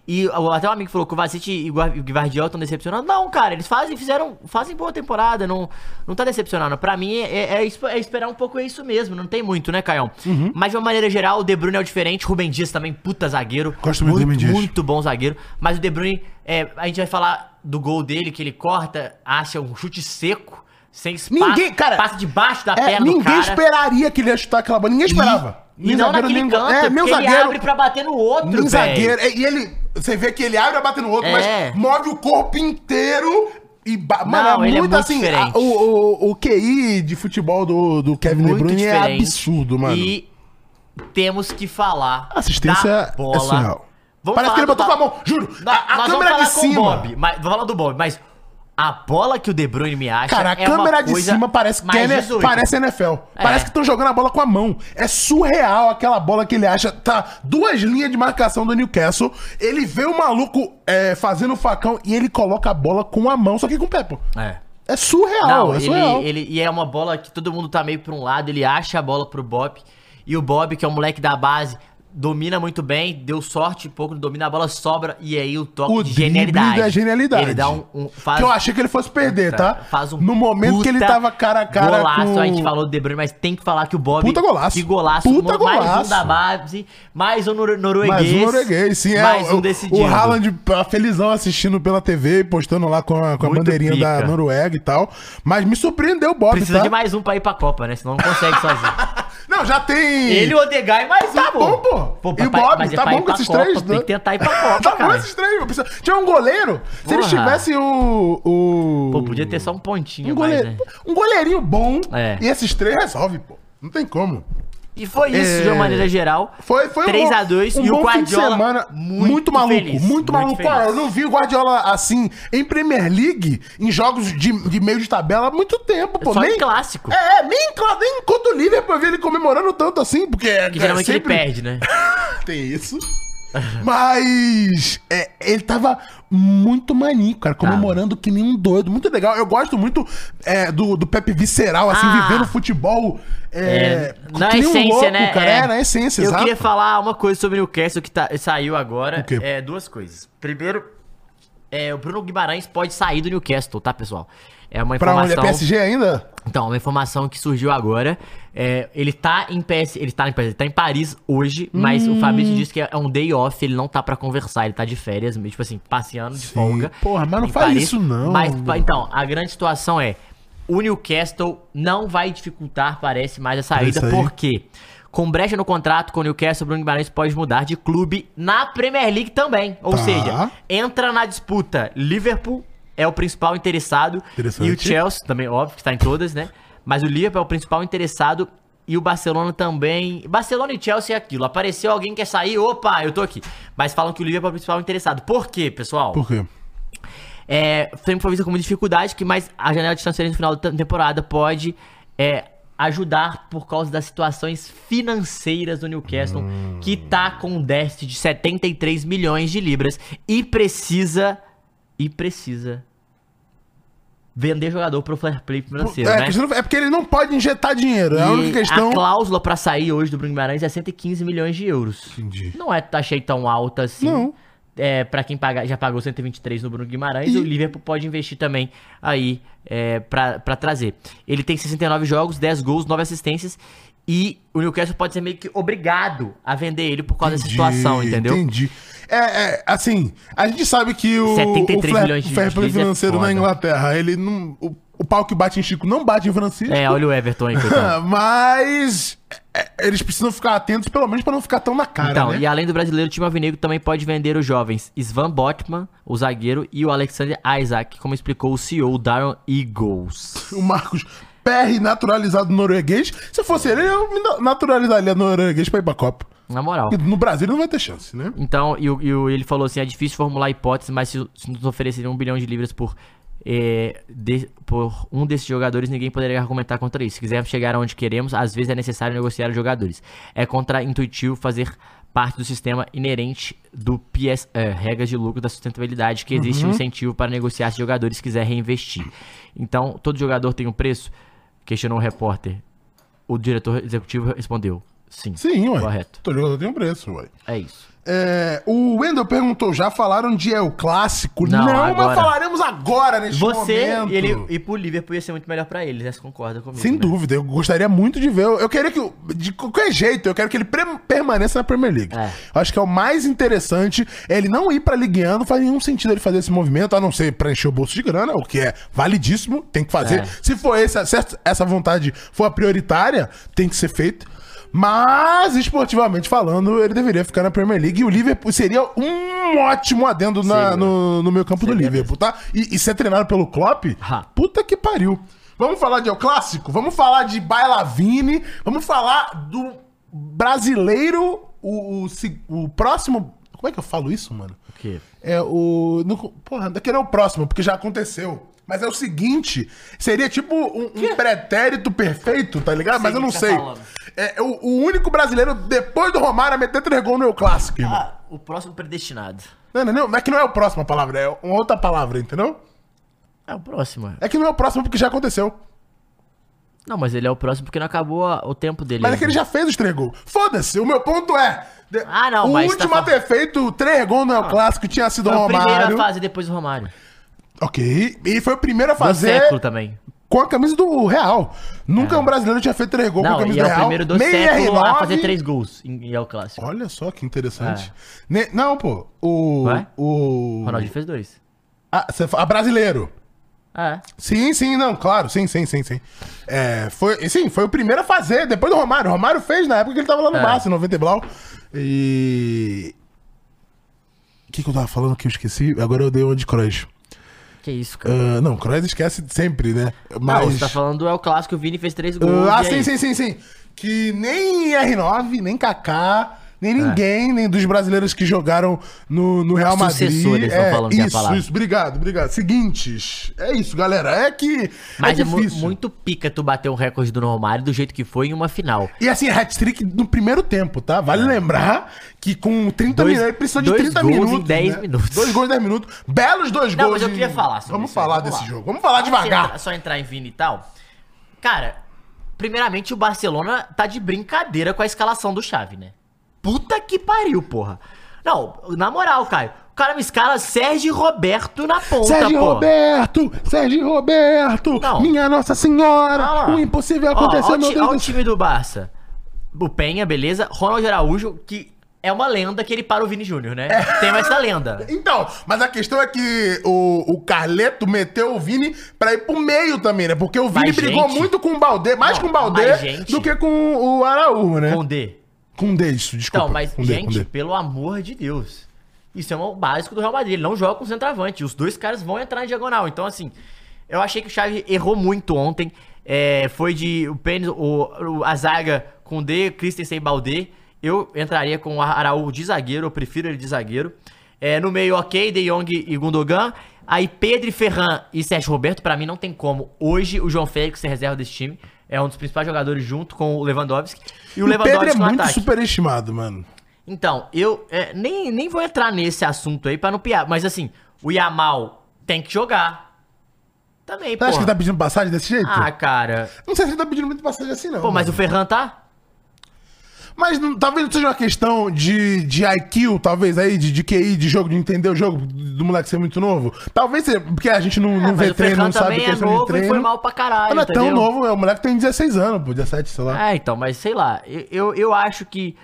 E até um amigo falou que o Vacite e o Guar- e o Guardiol estão decepcionando. Não, cara, eles fazem, fizeram, fazem boa temporada, não, não tá decepcionando. Pra mim, é, é esp- é esperar um pouco isso mesmo, não tem muito, né, Caião? Uhum. Mas de uma maneira geral, o De Bruyne é o diferente, Rubem Dias também, puta zagueiro. Gosto muito Dias. Muito bom zagueiro. Mas o De Bruyne, é, a gente vai falar do gol dele, que ele corta, acha um chute seco, sem espaço, Ninguém, cara, passa debaixo da É, perna do ninguém cara. esperaria que ele ia chutar aquela bola. Ninguém esperava. E Nem não zagueiro, naquele nem- canto, É, meu porque ele zagueiro. abre pra bater no outro, velho. zagueiro. É, E ele. Você vê que ele abre a bater no outro, É. mas move o corpo inteiro. E ba... Mano, é é muito, muito assim. a- o, o, o QI de futebol do, do Kevin De Muito Bruyne é absurdo, mano. E temos que falar assistência da é bola. surreal. Vamos Parece que ele do botou com a mão, juro. Da- a a câmera vamos de cima. Bob, mas, vou falar do Bob, mas a bola que o De Bruyne me acha Cara, a é câmera de cima parece que é, 18. parece NFL. É. Parece que estão jogando a bola com a mão. É surreal aquela bola que ele acha. Tá duas linhas de marcação do Newcastle. Ele vê o maluco é, fazendo o facão e ele coloca a bola com a mão, só que com o pé, pô. É. É surreal, Não, é ele, surreal. ele, e é uma bola que todo mundo tá meio pra um lado, ele acha a bola pro Bob. E o Bob, que é um moleque da base, domina muito bem, deu sorte um pouco, domina a bola, sobra, e aí o toque O de genialidade. da genialidade. Ele dá um. um faz, Que eu achei que ele fosse perder, tá? Faz um no momento que ele tava cara a cara golaço, com... a gente falou do De Bruyne, mas tem que falar que o Bob... Puta golaço. Que golaço. Puta no- Mais um golaço. da base, mais um nor- norueguês. Mais um norueguês, sim. É, Mais o, um decidido. O Haaland felizão assistindo pela TV e postando lá com a, com a bandeirinha da pica. Noruega e tal. Mas me surpreendeu o Bob, Precisa tá? de mais um pra ir pra Copa, né? Senão não consegue sozinho. Não, já tem. Ele, o Odegar e mais um, Tá bom, pô. E o Bob, é tá bom com esses Copa, três, Tem né? que tentar ir pra Copa, Tá bom cara. esses três, precisa- Tinha um goleiro. Se eles tivessem o. o... Pô, podia ter só um pontinho um, mais, goleiro, né? um goleirinho bom. É. E esses três resolve, pô. Não tem como. E foi isso, É. de uma maneira geral. Foi, foi 3 a 2 um e o Guardiola semana muito muito, maluco, feliz, muito, muito maluco. Cara, eu não vi o Guardiola assim em Premier League, em jogos de, de meio de tabela há muito tempo, pô. Só em nem, clássico. É, é, nem, nem contra o Liverpool eu vi ele comemorando tanto assim, porque é, Que geralmente é sempre... ele perde, né? Tem isso. Mas é, ele tava muito maníaco, cara, comemorando que nem um doido. Muito legal. Eu gosto muito é, do, do Pepe visceral, assim, Ah. vivendo futebol. É, É, na que nem um essência, louco, né? Cara. É, na essência, Eu exato. queria falar uma coisa sobre o Newcastle que tá- saiu agora. O quê? É, duas coisas. Primeiro, é, o Bruno Guimarães pode sair do Newcastle, tá, pessoal? É uma Pra onde? É informação. PSG ainda? Então, uma informação que surgiu agora. É, ele tá em PS, ele tá em PS, ele tá em Paris hoje, mas o Hum. Fabrício disse que é um day off, ele não tá pra conversar, ele tá de férias, tipo assim, passeando de folga. Porra, mas não faz isso não, Mas então, a grande situação é o Newcastle não vai dificultar, parece, mais a saída, aí. porque com brecha no contrato com o Newcastle, o Bruno Guimarães pode mudar de clube na Premier League também. Ou Tá. seja, entra na disputa Liverpool é o principal interessado e o Chelsea também, óbvio que está em todas, né? Mas o Liverpool é o principal interessado e o Barcelona também. Barcelona e Chelsea é aquilo. Apareceu alguém que quer sair, opa, eu tô aqui. Mas falam que o Liverpool é o principal interessado. Por quê, pessoal? Por quê? É, sempre foi visto como dificuldade, que mas a janela de transferência no final da temporada pode é, ajudar por causa das situações financeiras do Newcastle, que tá com um déficit de 73 milhões de libras e precisa e precisa vender jogador pro fair play financeiro, é, né? questão- é porque ele não pode injetar dinheiro. É a única questão. a cláusula pra sair hoje do Bruno Guimarães é 115 milhões de euros. Entendi. Não é achei tão alta assim. Não. É, para quem paga, já pagou 123 no Bruno Guimarães, E- o Liverpool pode investir também aí é, pra trazer. Ele tem 69 jogos, 10 gols, 9 assistências e o Newcastle pode ser meio que obrigado a vender ele por causa dessa situação, entendeu? Entendi. É, é, assim, a gente sabe que o, 73 o fair, milhões de fair play é financeiro na foda. Inglaterra, ele não. O, o pau que bate em Chico não bate em Francisco. É, olha o Everton aí. Mas é, eles precisam ficar atentos, pelo menos, pra não ficar tão na cara, Então, né? e além do brasileiro, o time alvinegro também pode vender os jovens Svan Botman, o zagueiro, e o Alexander Isaac, como explicou o CEO Darren Eagles. O Marcos PR naturalizado norueguês. Se fosse ele, eu naturalizaria norueguês pra ir pra Copa. Na moral. Porque no Brasil não vai ter chance, né? Então, e, e ele falou assim: é difícil formular hipóteses, mas se, se nos oferecerem um bilhão de libras por, é, de- por um desses jogadores, ninguém poderia argumentar contra isso. Se quisermos chegar onde queremos, às vezes é necessário negociar os jogadores. É contra-intuitivo fazer parte do sistema inerente do PS, é, regras de lucro da sustentabilidade, que existe um incentivo para negociar se jogadores quiser reinvestir. Então, todo jogador tem um preço? Questionou o repórter. O diretor executivo respondeu: sim. Sim, ué. Correto. Todo jogador tem um preço, ué. É isso. É, o Wendel perguntou, já falaram de El Clássico? Não, mas agora. falaremos agora neste Você momento. e ele ir pro Liverpool ia ser muito melhor pra ele, né? Você concorda comigo? Sem né? dúvida, eu gostaria muito de ver. Eu queria que, de qualquer jeito, eu quero que ele permaneça na Premier League. É. Eu Acho que é o mais interessante. Ele não ir pra Ligue 1, não faz nenhum sentido ele fazer esse movimento, a não ser pra encher o bolso de grana, o que é validíssimo, tem que fazer. É. Se for esse, se essa vontade for a prioritária, tem que ser feito. Mas, esportivamente falando, ele deveria ficar na Premier League e o Liverpool seria um ótimo adendo na- no, no meu campo do Liverpool, tá? E, e ser treinado pelo Klopp, Ha. puta que pariu. Vamos falar de El Clássico? Vamos falar de Bailavini? Vamos falar do brasileiro, o, o, o próximo... Como é que eu falo isso, mano? O quê? É o. No, porra, daqui não é o próximo, porque já aconteceu. Mas é o seguinte: seria tipo um, um pretérito perfeito, tá ligado? Mas eu não tá sei. falando. É o, o único brasileiro, depois do Romário, a meter três gols no El Clássico, irmão. Ah, o próximo predestinado. Não, não, não, não é que não é o próximo a palavra, é uma outra palavra, entendeu? É o próximo. é. É que não é o próximo porque já aconteceu. Não, mas ele é o próximo porque não acabou a- o tempo dele. Mas é ainda. que ele já fez os três gols. Foda-se, o meu ponto é. de- Ah, não, o mas último tá a ter feito três gols no El Clássico tinha sido o Foi a primeira Romário. fase depois do Romário. Ok. E foi o primeiro a Do fazer. século também. Com a camisa do Real. Nunca um brasileiro tinha feito três gols com a Não, camisa e do é o Real. primeiro do Nem século a R9. fazer três gols em, em El Clássico. Olha É. só que interessante. Ne- Não, pô. O. O. Ronaldinho fez dois. O. Ronaldinho fez dois. Ah, você fa- a brasileiro. É. Sim, sim, não, claro, sim, sim, sim, sim. É, foi, sim, foi o primeiro a fazer, depois do Romário. O Romário fez na época que ele tava lá no É. Barça, em 90 e Blau. E. O que, que eu tava falando que eu esqueci? Agora eu dei uma de Kroos. Que isso, cara. Ah, não, Kroos esquece sempre, né? Mas. Não, você tá falando é o clássico, o Vini fez três gols. Ah, e sim, aí? sim, sim, sim. Que nem R9, nem Kaká. Nem ninguém, nem dos brasileiros que jogaram no, no Real Madrid. Sucessores, é, falando que é a isso, palavra. isso, obrigado, obrigado. Seguintes, é isso, galera. É que Mas é é, mu- muito pica tu bater um recorde do Romário do jeito que foi em uma final. E assim, hat-trick no primeiro tempo, tá? Vale lembrar que com 30 É. Dois- minutos, ele precisou de dois 30 gols em minutos. 10 né? minutos. Dois gols em 10 minutos. Belos dois Não, gols. mas eu em- queria falar sobre Vamos isso aí, falar vamos desse lá. jogo. Vamos falar Antes de devagar. entrar- Só entrar em Vini e tal. Cara, primeiramente o Barcelona tá de brincadeira com a escalação do Xavi, né? Puta que pariu, porra. Não, na moral, Caio. O cara me escala Sérgio Roberto na ponta, Sérgio porra. Roberto! Sérgio Roberto! Não. Minha Nossa Senhora! Ah o impossível Ó, aconteceu, ó, o meu Deus ó o time do Barça. O Penha, beleza. Ronald Araújo, que é uma lenda que ele para o Vini Júnior, né? É. Tem essa lenda. Então, mas a questão é que o, o Carleto meteu o Vini pra ir pro meio também, né? Porque o Vini brigou gente- muito com o Baldê, mais Não, com o gente- do que com o Araújo, né? Com D. Com o D, isso, desculpa. Então, mas, com D, com gente, D. pelo amor de Deus. Isso é um básico do Real Madrid. Ele não joga com centroavante. Os dois caras vão entrar em diagonal. Então, assim, eu achei que o Xavi errou muito ontem. É, foi de o Pênis, o, o- a zaga com D, Christensen e Baldé. Eu entraria com o Araújo de zagueiro. Eu prefiro ele de zagueiro. É, no meio, ok, De Jong e Gundogan. Aí Pedro e Ferran e Sérgio Roberto, pra mim não tem como. Hoje o João Félix ser reserva desse time. É um dos principais jogadores junto com o Lewandowski. E o o Pedro é Lewandowski muito ataque. superestimado, mano. Então, eu é, nem, nem vou entrar nesse assunto aí pra não piar. Mas assim, o Yamal tem que jogar. Também, Você pô. acha que ele tá pedindo passagem desse jeito? Ah, cara. Não sei se ele tá pedindo muito passagem assim, não. Pô, mas o mano. Ferran tá? Mas não- talvez não seja uma questão de, de IQ, talvez aí, de, de QI, de jogo, de entender o jogo, do moleque ser muito novo. Talvez seja, porque a gente não, não É, mas vê o treino, não sabe também é questão de novo treino. e foi mal pra caralho, não é tão novo, é, o moleque tem 16 anos, pô, 17, sei lá. É, então, mas sei lá. Eu, eu, eu acho que.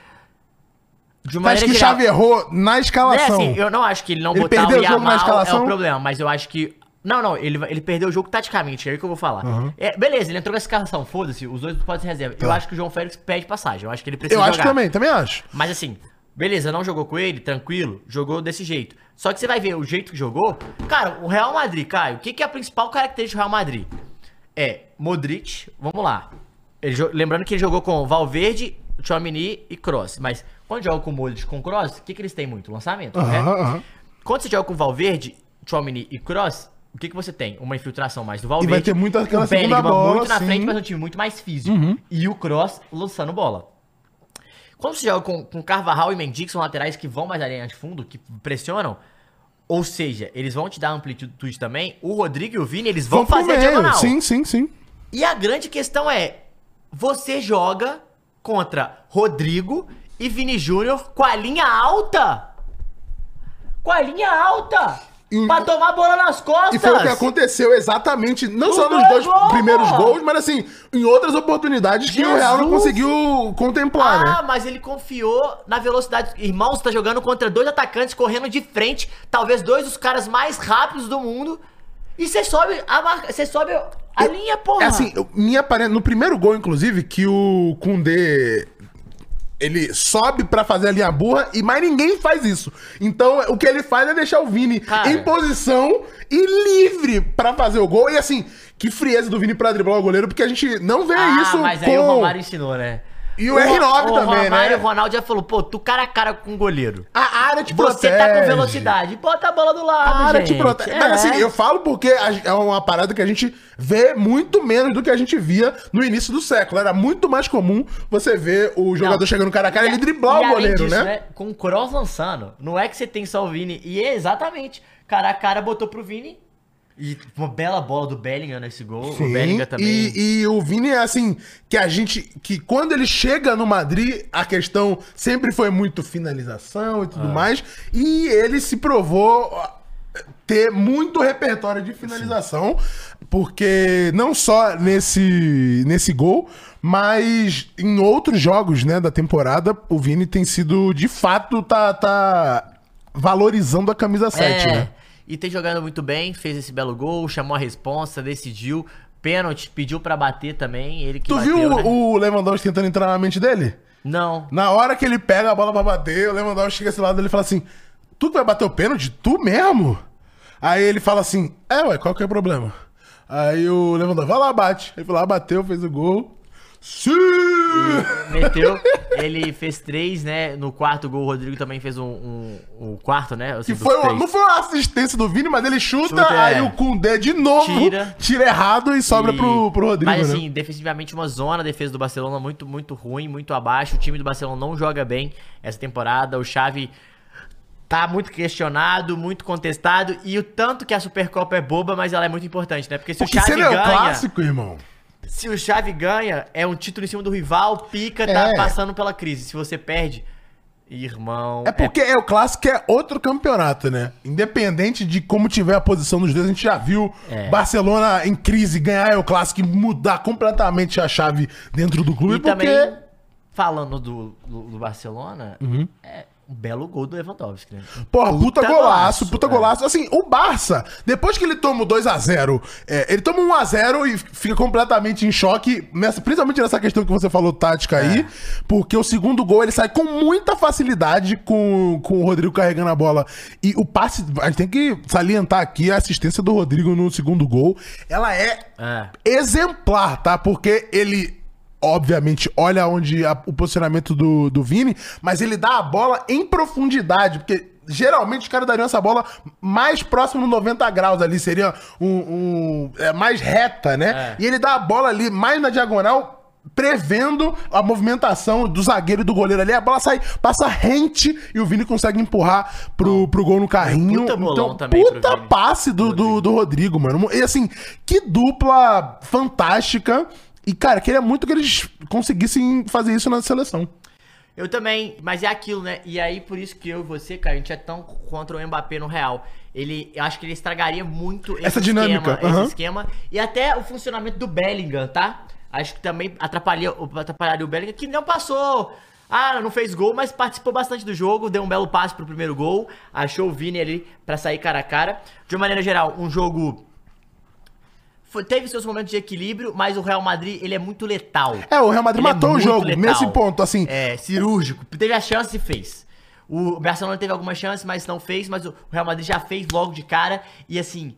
De uma Mas maneira que geral- Xavi errou na É escalação. assim, eu não acho que ele não Ele botar o o jogo na Yamal é o problema, mas eu acho que. Não, não, ele, ele perdeu o jogo taticamente, é aí que eu vou falar. Uhum. É, beleza, ele entrou com a escalação, foda-se, os dois podem ser reserva. Eu acho que o João Félix pede passagem, eu acho que ele precisa Tá. Eu jogar. acho também, também acho. Mas assim, beleza, não jogou com ele, tranquilo, jogou desse jeito. Só que você vai ver o jeito que jogou. Cara, o Real Madrid, Caio, o que, que é a principal característica do Real Madrid? É Modric, vamos lá. Ele lembrando que ele jogou com Valverde, Chomini e Kroos. Mas quando joga com Modric com Kroos, o que, que eles têm muito? Lançamento, Aham, correto? aham. Quando você joga com Valverde, Chomini e Kroos, o que, que você tem? Uma infiltração mais do Valverde. vai ter muito aquela o segunda bola, muito na sim. frente, mas um time muito mais físico. Uhum. E o Kroos lançando bola. Quando você joga com, com Carvajal e Mendy, que são laterais que vão mais ali de fundo, que pressionam, ou seja, eles vão te dar amplitude também, o Rodrigo e o Vini, eles vão, pro fazer a diagonal. Sim, sim, sim. E a grande questão é, você joga contra Rodrigo e Vini Júnior com a linha alta? Com a linha alta! E- pra tomar a bola nas costas! E foi o que aconteceu exatamente, não só nos dois gols, primeiros gols, mas assim, em outras oportunidades que o Jesus. Real não conseguiu contemplar, Ah, né? mas ele confiou na velocidade. Irmão, você tá jogando contra dois atacantes correndo de frente, talvez dois dos caras mais rápidos do mundo. E você sobe a marca, você sobe a Eu- linha, porra. É assim, eu- minha no primeiro gol, inclusive, que o Kundê ele sobe pra fazer a linha burra e mais ninguém faz isso. Então, o que ele faz é deixar o Vini Cara. em posição e livre pra fazer o gol. E assim, que frieza do Vini pra driblar o goleiro, porque a gente não vê ah, isso mas com... aí o Romário ensinou, né? E o R9 o também, Romário, né? O Ronaldo já falou, pô, tu cara a cara com o goleiro. A área te Você protege. tá com velocidade, bota a bola do lado, A área gente. te protege. É. Mas assim, eu falo porque é uma parada que a gente vê muito menos do que a gente via no início do século. Era muito mais comum você ver o jogador Não. chegando cara a cara e ele driblar e o goleiro, disso, né? Com o Kroos lançando, não é que você tem só o Vini. E é exatamente, cara a cara botou pro Vini. E uma bela bola do Bellingham nesse gol. o Bellingham também. E, e o Vini é assim, que a gente. Que quando ele chega no Madrid, a questão sempre foi muito finalização e Ah. tudo mais. E ele se provou ter muito repertório de finalização. Porque não só nesse, nesse gol, mas em outros jogos né, da temporada, o Vini tem sido, de fato, tá, tá valorizando a camisa 7, É, né? E tem jogando muito bem, fez esse belo gol, chamou a responsa, decidiu. Pênalti, pediu pra bater também, ele que Tu bateu, viu né? o Lewandowski tentando entrar na mente dele? Não. Na hora que ele pega a bola pra bater, o Lewandowski chega esse lado dele e fala assim: Tu vai bater o pênalti? Tu mesmo? Aí ele fala assim: É, ué, qual que é o problema? Aí o Lewandowski vai lá, bate. Ele foi lá, bateu, fez o gol. Sim! Meteu, ele fez três, né? No quarto gol, o Rodrigo também fez um, um, o quarto, né? Assim, Que foi, uma- não foi uma assistência do Vini, mas ele chuta, Chuta, é. aí o Kundê de novo Tira. tira, errado e sobra E- pro, pro Rodrigo, Mas né? assim, defensivamente uma zona, a defesa do Barcelona muito, muito ruim, muito abaixo. O time do Barcelona não joga bem essa temporada. O Xavi tá muito questionado, muito contestado. E o tanto que a Supercopa é boba, mas ela é muito importante, né? Porque se Porque o Xavi ele é o ganha... clássico, irmão. Se o Xavi ganha, é um título em cima do rival, pica, tá É. passando pela crise. Se você perde, irmão... É porque é o clássico é outro campeonato, né? Independente de como tiver a posição dos dois, a gente já viu É. Barcelona em crise ganhar o clássico e mudar completamente a chave dentro do clube, E porque também, falando do, do, do Barcelona, Uhum. é um belo gol do Lewandowski, né? Porra, puta, Puta golaço, golaço, puta é. golaço. Assim, o Barça, depois que ele toma o 2x0, é, ele toma um 1x0 e fica completamente em choque, nessa- principalmente nessa questão que você falou, tática aí, É. porque o segundo gol ele sai com muita facilidade com, com o Rodrigo carregando a bola. E o passe, a gente tem que salientar aqui a assistência do Rodrigo no segundo gol. Ela é É. exemplar, tá? Porque ele, obviamente, olha onde a- o posicionamento do, do Vini, mas ele dá a bola em profundidade, porque geralmente os caras dariam essa bola mais próximo no 90 graus ali, seria um, um- é, mais reta, né? É. E ele dá a bola ali mais na diagonal, prevendo a movimentação do zagueiro e do goleiro ali, a bola sai, passa rente e o Vini consegue empurrar pro, pro gol no carrinho. Puta bolão então, também puta passe do, do, do Rodrigo, mano. E assim, que dupla fantástica. E, cara, queria muito que eles conseguissem fazer isso na seleção. Eu também, mas é aquilo, né? E aí, por isso que eu e você, cara, a gente é tão contra o Mbappé no Real. Ele, eu acho que ele estragaria muito esse Essa dinâmica, esquema, aham. esse esquema. E até o funcionamento do Bellingham, tá? Acho que também atrapalharia, atrapalharia o Bellingham, que não passou... Ah, não fez gol, mas participou bastante do jogo, deu um belo passe pro primeiro gol, achou o Vini ali pra sair cara a cara. De uma maneira geral, um jogo... foi- teve seus momentos de equilíbrio, mas o Real Madrid, ele é muito letal. É, o Real Madrid Ele é matou o muito jogo letal. nesse ponto, assim. É, cirúrgico. Teve a chance e fez. O Barcelona teve alguma chance, mas não fez. Mas o Real Madrid já fez logo de cara. E assim,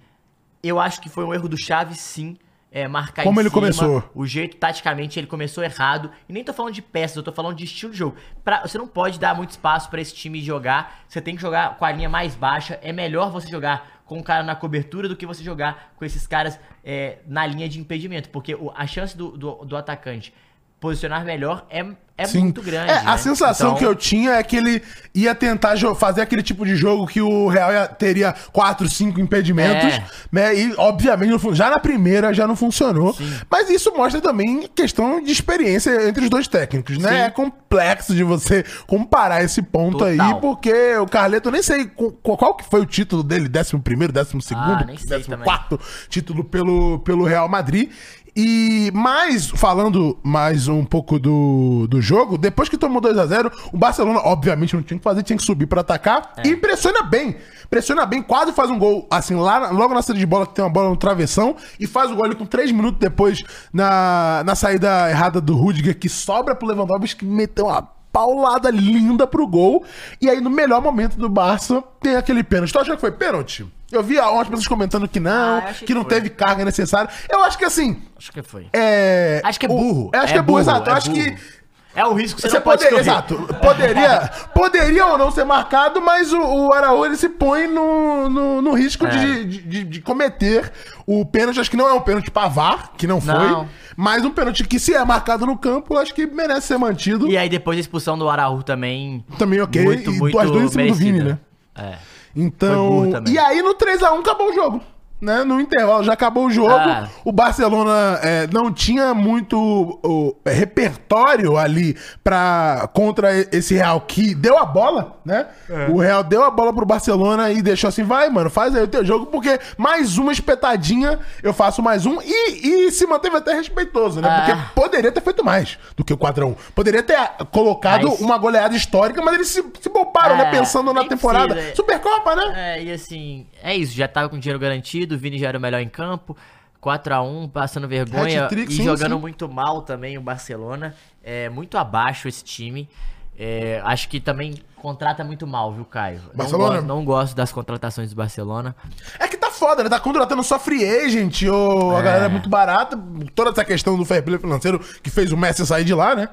eu acho que foi um erro do Chaves, sim. É, marcar Como ele cima. começou. O jeito, taticamente, ele começou errado. E nem tô falando de peças, eu tô falando de estilo de jogo. Pra, você não pode dar muito espaço pra esse time jogar. Você tem que jogar com a linha mais baixa. É melhor você jogar com o cara na cobertura do que você jogar com esses caras é, na linha de impedimento. Porque o- a chance do, do, do atacante posicionar melhor é, é Sim. muito grande. É, a né? sensação Então, que eu tinha é que ele ia tentar fazer aquele tipo de jogo que o Real ia- teria 4, 5 impedimentos, É. né? E obviamente já na primeira já não funcionou. Mas isso mostra também questão de experiência entre os dois técnicos, né? Sim. É complexo de você comparar esse ponto Total. aí, porque o Carleto, eu nem sei qu- qual, que foi o título dele, 11 primeiro, 12 segundo, Ah, nem sei 14 quarto título pelo, pelo Real Madrid. E mais, falando mais um pouco do, do jogo, depois que tomou 2x0, o Barcelona, obviamente, não tinha o que fazer, tinha que subir pra atacar. E pressiona bem. Pressiona bem, quase faz um gol, assim, lá, logo na saída de bola, que tem uma bola no travessão, e faz o gol ali com 3 minutos depois na, na saída errada do Rudiger, que sobra pro Lewandowski, que meteu uma paulada linda pro gol. E aí, no melhor momento do Barça, tem aquele pênalti. Tu acha que foi pênalti? Eu vi algumas pessoas comentando que não, Ah, eu que que não foi. teve carga necessária. Eu acho que assim. Acho que foi. É. Acho que é o- burro. eu acho É que é burro, burro, exato. Eu é acho burro. que. É o risco que você, Você não pode exato. Poderia, poderia ou não ser marcado, mas o, o Araújo ele se põe no, no, no risco É. de, de, de cometer o pênalti. Acho que não é um pênalti pra VAR, que não foi. Não. Mas um pênalti que, se é marcado no campo, acho que merece ser mantido. E aí depois a expulsão do Araújo também. Também ok. Muito, e muito as duas em cima do Vini, né? É. Então. E aí no 3x1 acabou o jogo. Né? No intervalo já acabou o jogo. Ah. O Barcelona é, não tinha muito o, é, repertório ali para contra esse Real que deu a bola, né? É. O Real deu a bola pro Barcelona e deixou assim, vai, mano, faz aí o teu jogo, porque mais uma espetadinha, eu faço mais um e, e se manteve até respeitoso, né? Ah. Porque poderia ter feito mais do que o 4x1. Poderia ter colocado Mas- uma goleada histórica, mas eles se, se pouparam, né? É, Pensando na temporada. precisa. Supercopa, né? É, e assim, é isso, já tava com dinheiro garantido, o Vini já era o melhor em campo. 4x1, passando vergonha e sim, jogando sim. muito mal também o Barcelona. É muito abaixo esse time. É, acho que também contrata muito mal, viu, Caio? Não Barcelona? gosto- Não, gosto das contratações do Barcelona. É que tá foda, né? Tá contratando só free agent, ou a galera é muito barata. Toda essa questão do fair play financeiro que fez o Messi sair de lá, né?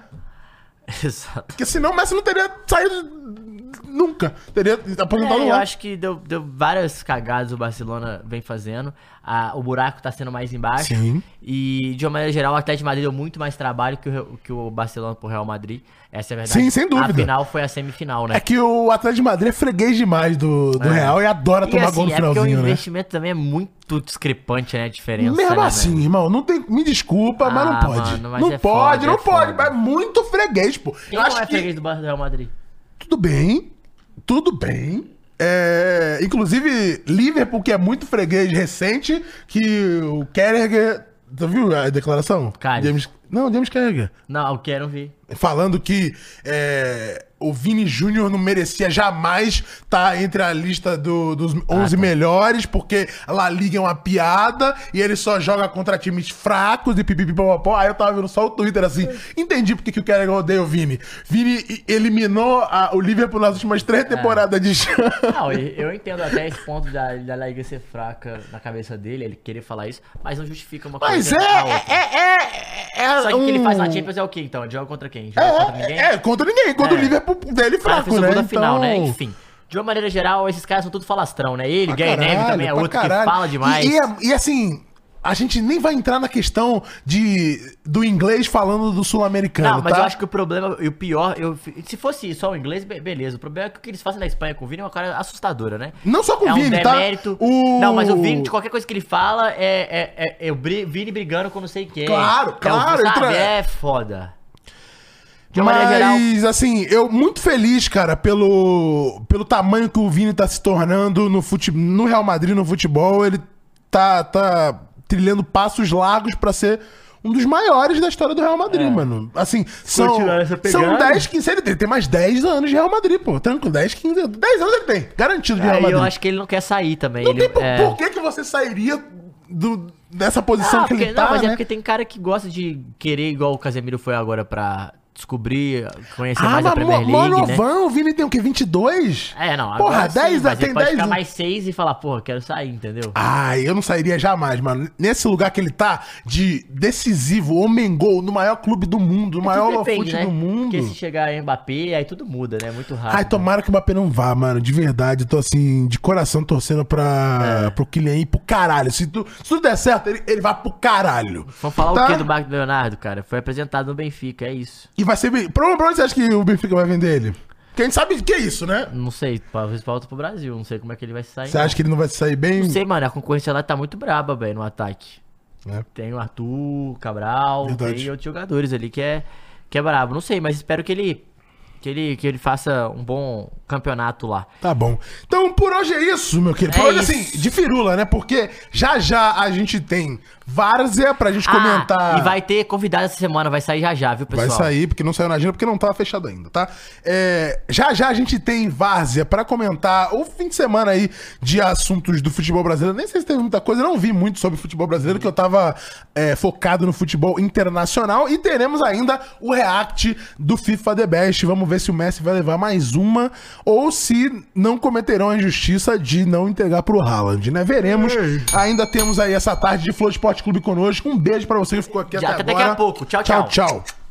Exato. Porque senão o Messi não teria saído nunca. Teria aposentado É, eu acho que deu, deu várias cagadas o Barcelona vem fazendo. Ah, o buraco tá sendo mais embaixo. Sim. E, de uma maneira geral, o Atlético de Madrid deu muito mais trabalho que o, que o Barcelona pro Real Madrid. Essa é a verdade. Sim, sem dúvida. A final foi a semifinal, né? É que o Atlético de Madrid é freguês demais do, do Real e adora E tomar assim, gol no é porque o finalzinho, né? investimento também é muito discrepante, né? A diferença. Mesmo né, assim, velho? irmão, não tem, me desculpa, mas não Ah, pode. mano, mas não é pode, foda, não é pode. foda. É muito freguês, pô. Quem Eu não acho é que freguês Bar- do Real Madrid? Tudo bem, tudo bem. É, inclusive, Liverpool, que é muito freguês recente, que o Carragher... Tu viu a declaração? James, não, James Carragher. Não, eu quero ver. Falando que é, o Vini Júnior não merecia jamais estar entre a lista do- dos 11 melhores, porque a La Liga é uma piada e ele só joga contra times fracos e pipipipopopó. Aí eu tava vendo só o Twitter assim, entendi porque que o Carragher odeia o Vini. Vini eliminou a- o Liverpool nas últimas três temporadas de chão. Não, eu, entendo até esse ponto da, da La Liga ser fraca na cabeça dele, ele querer falar isso, mas não justifica uma Mas coisa. é, na outra. é, é, é, Só que o que ele um- faz na Champions é o quê, então? Ele joga contra quem? Joga contra ninguém? É, é, contra ninguém, contra o É. Liverpool dele O cara fraco, o né? gol da final, né? Então- Enfim. De uma maneira geral, esses caras são tudo falastrão, né? Ele, Gay Neve também é outro caralho. que fala demais. E, e é- e assim, a gente nem vai entrar na questão de do inglês falando do sul-americano, Não, mas tá? eu acho que o problema, e o pior, eu, se fosse só o inglês, be- beleza. O problema é que o que eles fazem na Espanha com o Vini é uma cara assustadora, né? Não só com é o Vini, um tá? demérito. O- Não, mas o Vini, de qualquer coisa que ele fala, é, é, é, é o Vini brigando com não sei quem. Claro, É o- claro, sabe? entra- É foda. De uma maneira geral, Mas, assim, eu muito feliz, cara, pelo, pelo tamanho que o Vini tá se tornando no, fute, no Real Madrid, no futebol. Ele tá, tá trilhando passos largos pra ser um dos maiores da história do Real Madrid, mano. Assim, são, são pegada. 10, 15... Ele tem, mais 10 anos de Real Madrid, pô. Tranquilo, 10, 15 anos. 10 anos ele tem, garantido de Real Madrid. eu acho que ele não quer sair também. Não ele, tem por, é... por que, que você sairia do, dessa posição Ah, que porque, ele tá, não, mas é né? porque tem cara que gosta de querer, igual o Casemiro foi agora pra descobrir, conhecer Ah, mais a Premier League, né? novão, o Vini tem o quê? 22? É, não, Porra, agora sim, 10 mas tem ele pode 10 ficar mais 6 e falar, porra, quero sair, entendeu? Ai, eu não sairia jamais, mano. Nesse lugar que ele tá, de decisivo, homem gol, no maior clube do mundo, no maior Tudo depende, né? do mundo. Porque se chegar Mbappé, aí tudo muda, né? Muito rápido. Ai, tomara que o Mbappé não vá, mano. De verdade, eu tô assim, de coração torcendo pra, É. pro Kylian ir pro caralho. Se, tu, se tudo der certo, ele, ele vai pro caralho. Vamos falar Tá? o que do Marco Leonardo, cara? Foi apresentado no Benfica, é isso. E vai ser. pra onde você acha que o Benfica vai vender ele? Porque a gente sabe que é isso, né? Não sei, talvez volta pro Brasil, não sei como é que ele vai sair. Você acha que ele não vai sair bem? Não sei, mano, a concorrência lá tá muito braba, velho, no ataque. É. Tem o Arthur, Cabral, Verdade. tem outros jogadores ali que é, que é brabo. Não sei, mas espero que ele, que ele, que ele faça um bom campeonato lá. Tá bom. Então, por hoje é isso, meu querido. Por É hoje, isso. assim, de firula, né? Porque já já a gente tem Várzea pra gente comentar. Ah, e vai ter convidado essa semana, vai sair já já, viu, pessoal? Vai sair, porque não saiu na agenda, porque não tava fechado ainda, tá? É, já já a gente tem Várzea pra comentar o fim de semana aí de assuntos do futebol brasileiro. Nem sei se teve muita coisa, eu não vi muito sobre futebol brasileiro, que eu tava é, focado no futebol internacional. E teremos ainda o react do FIFA The Best. Vamos ver se o Messi vai levar mais uma ou se não cometerão a injustiça de não entregar pro Haaland, né? Veremos. Ainda temos aí essa tarde de Flow Esporte Clube conosco. Um beijo pra você que ficou aqui Já até até agora. daqui a pouco. Tchau, Tchau, tchau. tchau.